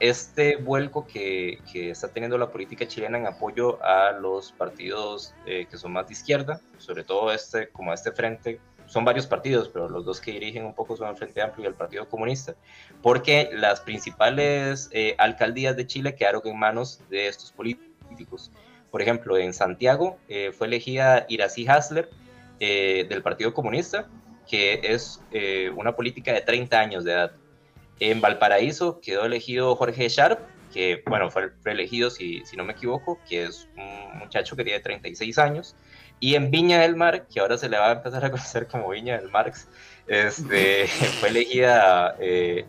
este vuelco que, está teniendo la política chilena en apoyo a los partidos eh, que son más de izquierda, sobre todo este, como este frente, son varios partidos, pero los dos que dirigen un poco son el Frente Amplio y el Partido Comunista, porque las principales eh, alcaldías de Chile quedaron en manos de estos políticos. Por ejemplo, en Santiago eh, fue elegida Iracy Hasler del Partido Comunista, que es una política de 30 años de edad en Valparaíso quedó elegido Jorge Sharp, que bueno, fue elegido, si, no me equivoco, que es un muchacho que tiene 36 años. Y en Viña del Mar, que ahora se le va a empezar a conocer como Viña del Mar, este, fue elegida eh,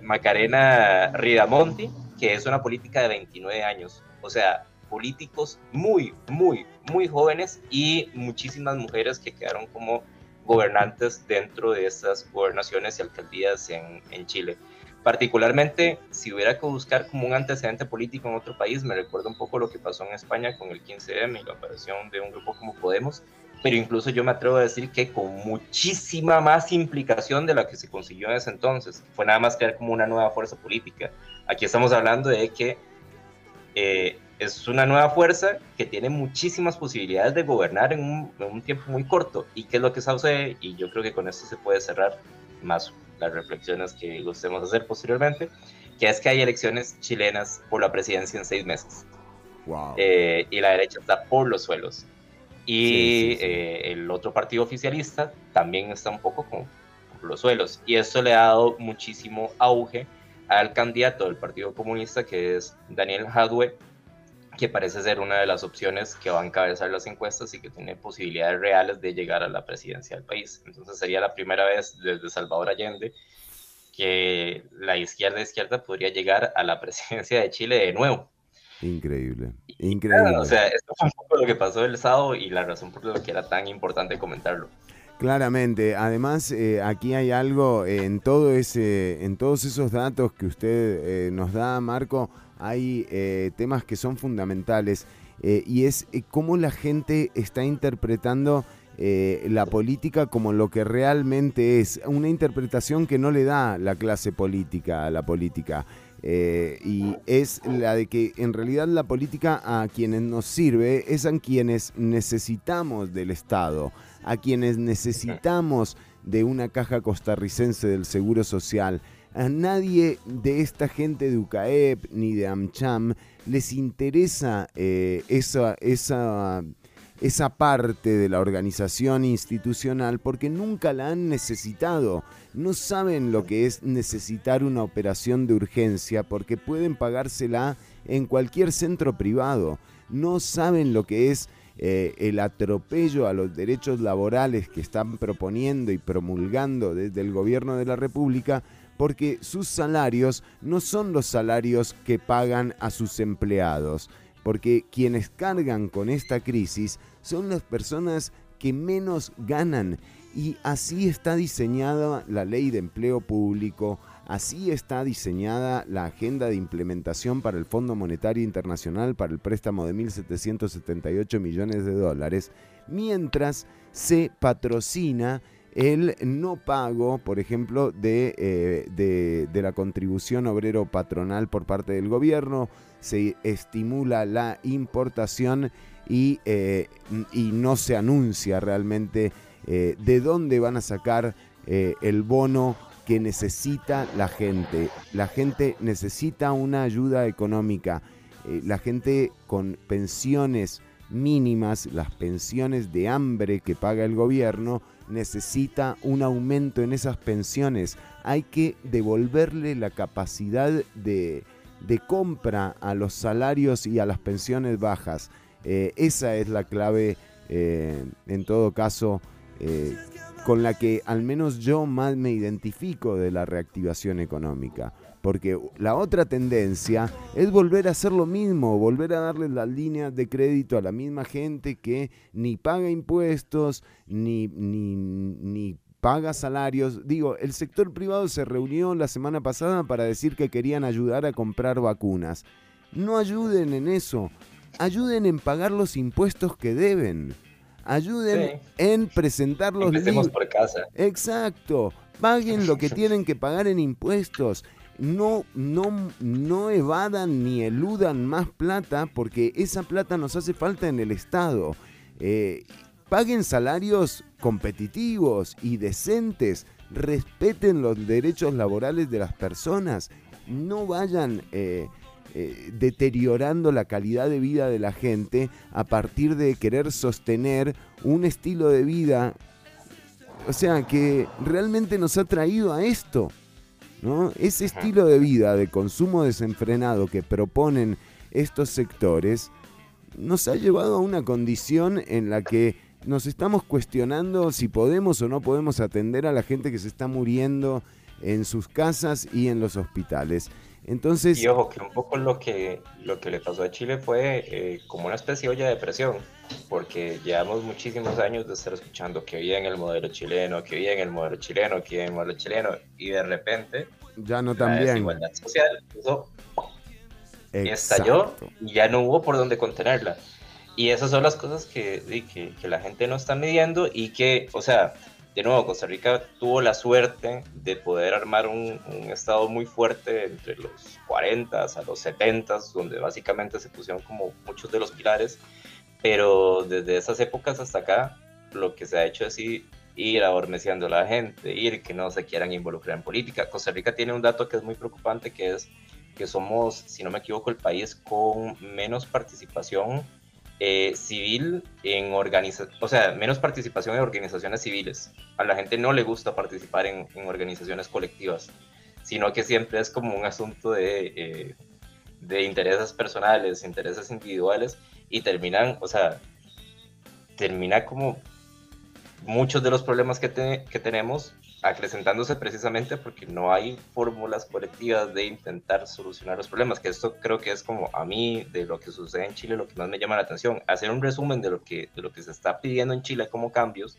Macarena Ridamonti, que es una política de 29 años. O sea, políticos muy, muy, muy jóvenes y muchísimas mujeres que quedaron como gobernantes dentro de estas gobernaciones y alcaldías en, en Chile. Particularmente, si hubiera que buscar como un antecedente político en otro país, me recuerda un poco lo que pasó en España con el 15M y la aparición de un grupo como Podemos, pero incluso yo me atrevo a decir que con muchísima más implicación de la que se consiguió en ese entonces. Fue nada más crear como una nueva fuerza política. Aquí estamos hablando de que eh, es una nueva fuerza que tiene muchísimas posibilidades de gobernar en un, en un tiempo muy corto. ¿Y qué es lo que sucede? Y yo creo que con esto se puede cerrar más las reflexiones que gustemos hacer posteriormente, que es que hay elecciones chilenas por la presidencia en seis meses. Wow. Eh, y la derecha está por los suelos. Y eh, el otro partido oficialista también está un poco con, por los suelos. Y esto le ha dado muchísimo auge al candidato del Partido Comunista, que es Daniel Hadwe, que parece ser una de las opciones que va a encabezar las encuestas y que tiene posibilidades reales de llegar a la presidencia del país. Entonces sería la primera vez desde Salvador Allende que la izquierda izquierda podría llegar a la presidencia de Chile de nuevo. Increíble, increíble. o sea, esto fue un poco lo que pasó el sábado y la razón por la que era tan importante comentarlo. Claramente, además eh, aquí hay algo en todo ese, en todos esos datos que usted eh, nos da, Marco, hay eh, temas que son fundamentales y es cómo la gente está interpretando la política como lo que realmente es, una interpretación que no le da la clase política a la política. Eh, y es la de que en realidad la política a quienes nos sirve es a quienes necesitamos del Estado, a quienes necesitamos de una caja costarricense del Seguro Social. A nadie de esta gente de UCAEP ni de AmCham les interesa eh, esa, esa esa parte de la organización institucional porque nunca la han necesitado. No saben lo que es necesitar una operación de urgencia porque pueden pagársela en cualquier centro privado. No saben lo que es eh, el atropello a los derechos laborales que están proponiendo y promulgando desde el gobierno de la República porque sus salarios no son los salarios que pagan a sus empleados porque quienes cargan con esta crisis son las personas que menos ganan. Y así está diseñada la ley de empleo público, así está diseñada la agenda de implementación para el Fondo Monetario Internacional para el préstamo de 1.778 millones de dólares, mientras se patrocina el no pago, por ejemplo, de, eh, de, la contribución obrero patronal por parte del gobierno, se estimula la importación y, eh, y no se anuncia realmente eh, de dónde van a sacar el bono que necesita la gente. La gente necesita una ayuda económica. la gente con pensiones mínimas, las pensiones de hambre que paga el gobierno, necesita un aumento en esas pensiones. Hay que devolverle la capacidad de, compra a los salarios y a las pensiones bajas. Eh, esa es la clave, eh, en todo caso, eh, con la que al menos yo más me identifico de la reactivación económica. Porque la otra tendencia es volver a hacer lo mismo, volver a darle las líneas de crédito a la misma gente que ni paga impuestos, ni, ni, ni paga salarios. Digo, el sector privado se reunió la semana pasada para decir que querían ayudar a comprar vacunas. No ayuden en eso, ayuden en pagar los impuestos que deben. Ayuden en presentar los Empecemos por casa. Exacto. Paguen lo que tienen que pagar en impuestos no, no, no evadan ni eludan más plata porque esa plata nos hace falta en el Estado. Eh, paguen salarios competitivos y decentes, respeten los derechos laborales de las personas, no vayan eh, eh, deteriorando la calidad de vida de la gente a partir de querer sostener un estilo de vida, o sea, que realmente nos ha traído a esto. Ese estilo de vida de consumo desenfrenado que proponen estos sectores nos ha llevado a una condición en la que nos estamos cuestionando si podemos o no podemos atender a la gente que se está muriendo en sus casas y en los hospitales. Entonces... Y ojo, que un poco lo que, lo que le pasó a Chile fue eh, como una especie de olla de presión, porque llevamos muchísimos años de estar escuchando que bien el modelo chileno, que bien el modelo chileno, que bien el modelo chileno, y de repente... Ya no tan bien. La desigualdad social estalló y ya no hubo por dónde contenerla. Y esas son las cosas que, que, que la gente no está midiendo y que, o sea, de nuevo, Costa Rica tuvo la suerte de poder armar un, estado muy fuerte entre los 40 a los 70, donde básicamente se pusieron como muchos de los pilares, pero desde esas épocas hasta acá, lo que se ha hecho es ir, adormeciendo a la gente, ir que no se quieran involucrar en política. Costa Rica tiene un dato que es muy preocupante, que es que somos, si no me equivoco, el país con menos participación eh, civil en organizaciones, o sea, menos participación en organizaciones civiles. A la gente no le gusta participar en, organizaciones colectivas, sino que siempre es como un asunto de, eh, de intereses personales, intereses individuales, y terminan, o sea, termina como muchos de los problemas que, que tenemos acrecentándose precisamente porque no hay fórmulas colectivas de intentar solucionar los problemas, que esto creo que es como a mí de lo que sucede en Chile lo que más me llama la atención. Hacer un resumen de lo que, de lo que se está pidiendo en Chile como cambios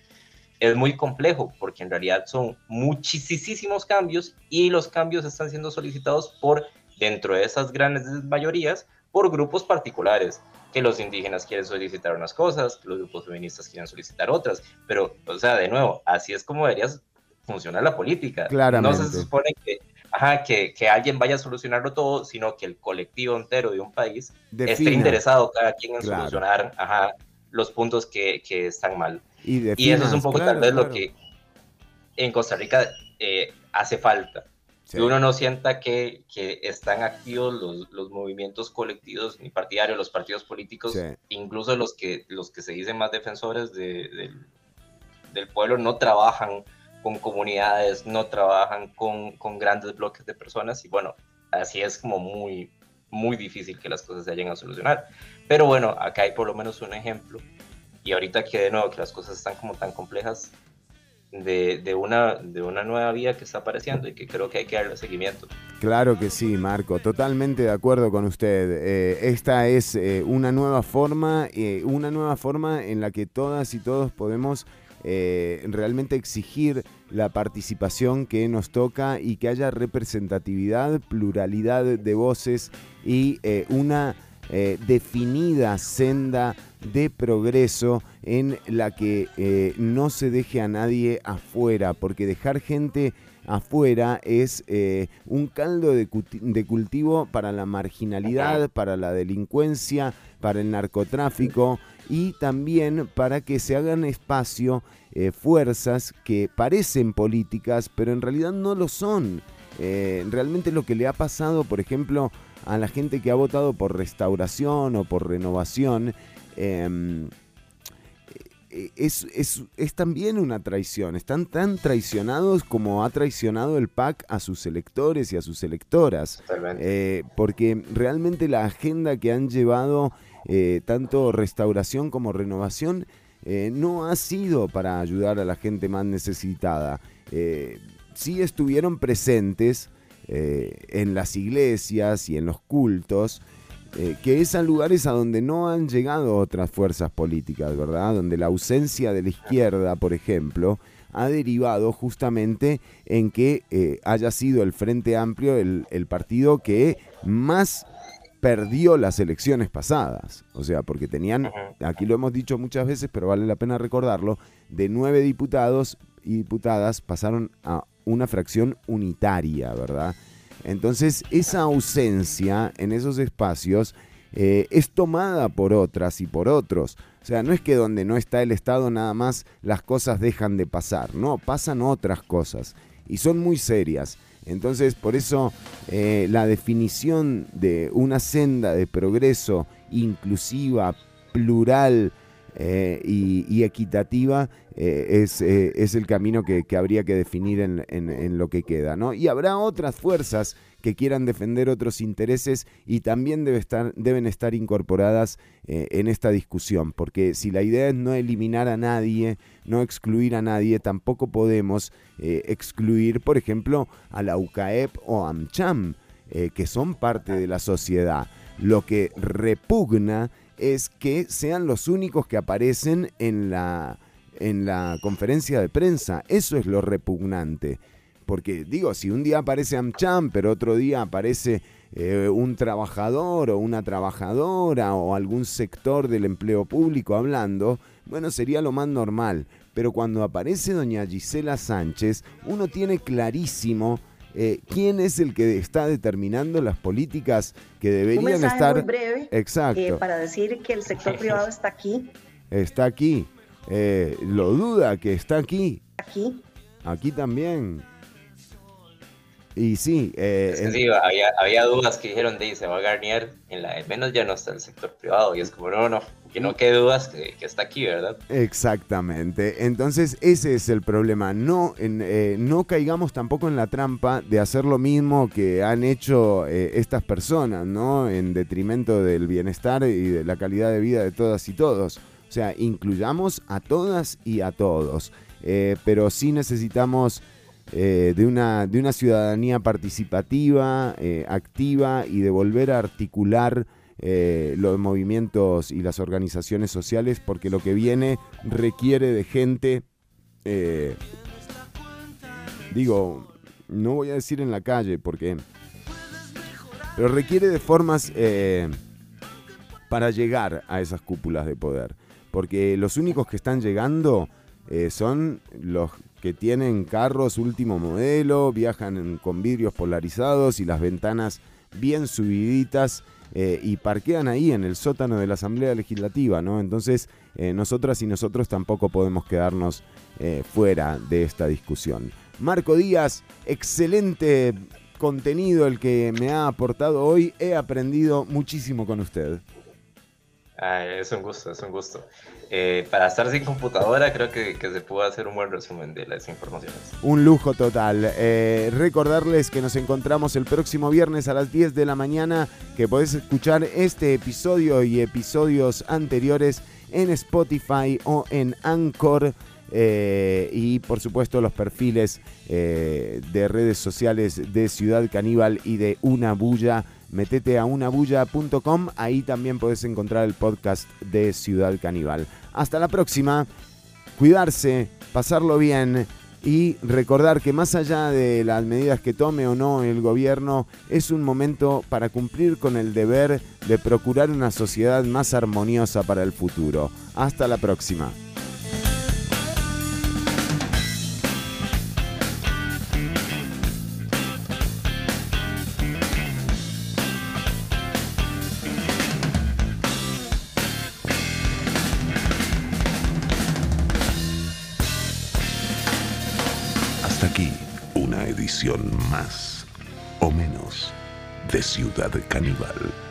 es muy complejo porque en realidad son muchísimos cambios y los cambios están siendo solicitados por dentro de esas grandes mayorías por grupos particulares que los indígenas quieren solicitar unas cosas, que los grupos feministas quieren solicitar otras, pero, o sea, de nuevo, así es como deberías funciona la política. Claramente. No se supone que, ajá, que, que, alguien vaya a solucionarlo todo, sino que el colectivo entero de un país esté interesado cada quien en solucionar ajá, los puntos que, que están mal. Y, eso es un poco tal vez lo que en Costa Rica eh, hace falta. Que uno no sienta que, que están activos los, los, movimientos colectivos ni partidarios, los partidos políticos, incluso los que, los que se dicen más defensores de, del pueblo, no trabajan con comunidades, no trabajan con, con, grandes bloques de personas y bueno, así es como muy, muy difícil que las cosas se lleguen a solucionar. Pero bueno, acá hay por lo menos un ejemplo y ahorita que de nuevo que las cosas están como tan complejas de, de, una, de una nueva vía que está apareciendo y que creo que hay que darle seguimiento. Claro que sí, Marco, totalmente de acuerdo con usted. Eh, esta es eh, una nueva forma, eh, una nueva forma en la que todas y todos podemos eh, realmente exigir la participación que nos toca y que haya representatividad, pluralidad de voces y eh, una eh, definida senda de progreso en la que no se deje a nadie afuera, porque dejar gente afuera es un caldo de, cultivo para la marginalidad, para la delincuencia, para el narcotráfico y también para que se hagan espacio eh, fuerzas que parecen políticas, pero en realidad no lo son. Eh, realmente lo que le ha pasado, por ejemplo, a la gente que ha votado por restauración o por renovación, em, eh, es, es, también una traición. Están tan traicionados como ha traicionado el PAC a sus electores y a sus electoras. porque realmente la agenda que han llevado eh, tanto restauración como renovación, eh, no ha sido para ayudar a la gente más necesitada. Eh, sí estuvieron presentes en las iglesias y en los cultos, que es a lugares a donde no han llegado otras fuerzas políticas, ¿verdad? Donde la ausencia de la izquierda, por ejemplo, ha derivado justamente en que haya sido el Frente Amplio el, el partido que más perdió las elecciones pasadas. O sea, porque tenían, aquí lo hemos dicho muchas veces, pero vale la pena recordarlo, de nueve diputados y diputadas pasaron a una fracción unitaria, ¿verdad? Entonces, esa ausencia en esos espacios eh, es tomada por otras y por otros. O sea, no es que donde no está el Estado nada más las cosas dejan de pasar, no, pasan otras cosas y son muy serias. Entonces, por eso eh, la definición de una senda de progreso inclusiva, plural eh, y, equitativa eh, es, es, el camino que, habría que definir en, en, lo que queda. ¿no? Y habrá otras fuerzas que quieran defender otros intereses y también debe deben estar incorporadas eh, en esta discusión, porque si la idea es no eliminar a nadie, no excluir a nadie, tampoco podemos eh, excluir, por ejemplo, a la UCAEP o AMCHAM. eh, que son parte de la sociedad. Lo que repugna es que sean los únicos que aparecen en la, en la conferencia de prensa. Eso es lo repugnante. Porque digo, si un día aparece AmCham, pero otro día aparece eh, un trabajador o una trabajadora o algún sector del empleo público hablando, bueno, sería lo más normal. Pero cuando aparece doña Gisela Sánchez, uno tiene clarísimo eh, quién es el que está determinando las políticas que deberían estar. Muy breve, Exacto. Eh, para decir que el sector privado está aquí. Está aquí. lo duda que está aquí. Aquí. Aquí también. Y sí, eh, es que sí había, había, dudas que dijeron de se va a Garnier, en la menos ya no está el sector privado. Y es como, no, no, que no quede dudas que, que está aquí, ¿verdad? Exactamente. Entonces, ese es el problema. No, en, eh, no caigamos tampoco en la trampa de hacer lo mismo que han hecho eh, estas personas, ¿no? En detrimento del bienestar y de la calidad de vida de todas y todos. O sea, incluyamos a todas y a todos. pero sí necesitamos eh, de, una, de una ciudadanía participativa, eh, activa y de volver a articular eh, los movimientos y las organizaciones sociales porque lo que viene requiere de gente, digo, no voy a decir en la calle porque, pero requiere de formas para llegar a esas cúpulas de poder. Porque los únicos que están llegando son los que tienen carros último modelo, viajan con vidrios polarizados y las ventanas bien subiditas eh, y parquean ahí en el sótano de la Asamblea Legislativa, ¿no? Entonces, eh, nosotras y nosotros tampoco podemos quedarnos eh, fuera de esta discusión. Marco Díaz, excelente contenido el que me ha aportado hoy. He aprendido muchísimo con usted. es un gusto, es un gusto. Eh, para estar sin computadora creo que, se puede hacer un buen resumen de las informaciones. Un lujo total. Eh, recordarles que nos encontramos el próximo viernes a las 10 de la mañana, que podés escuchar este episodio y episodios anteriores en Spotify o en Anchor. Eh, y por supuesto los perfiles de redes sociales de Ciudad Caníbal y de Una Bulla metete a unabulla.com, ahí también podés encontrar el podcast de Ciudad Caníbal. Hasta la próxima, cuidarse, pasarlo bien y recordar que más allá de las medidas que tome o no el gobierno, es un momento para cumplir con el deber de procurar una sociedad más armoniosa para el futuro. Hasta la próxima. O menos de Ciudad Caníbal.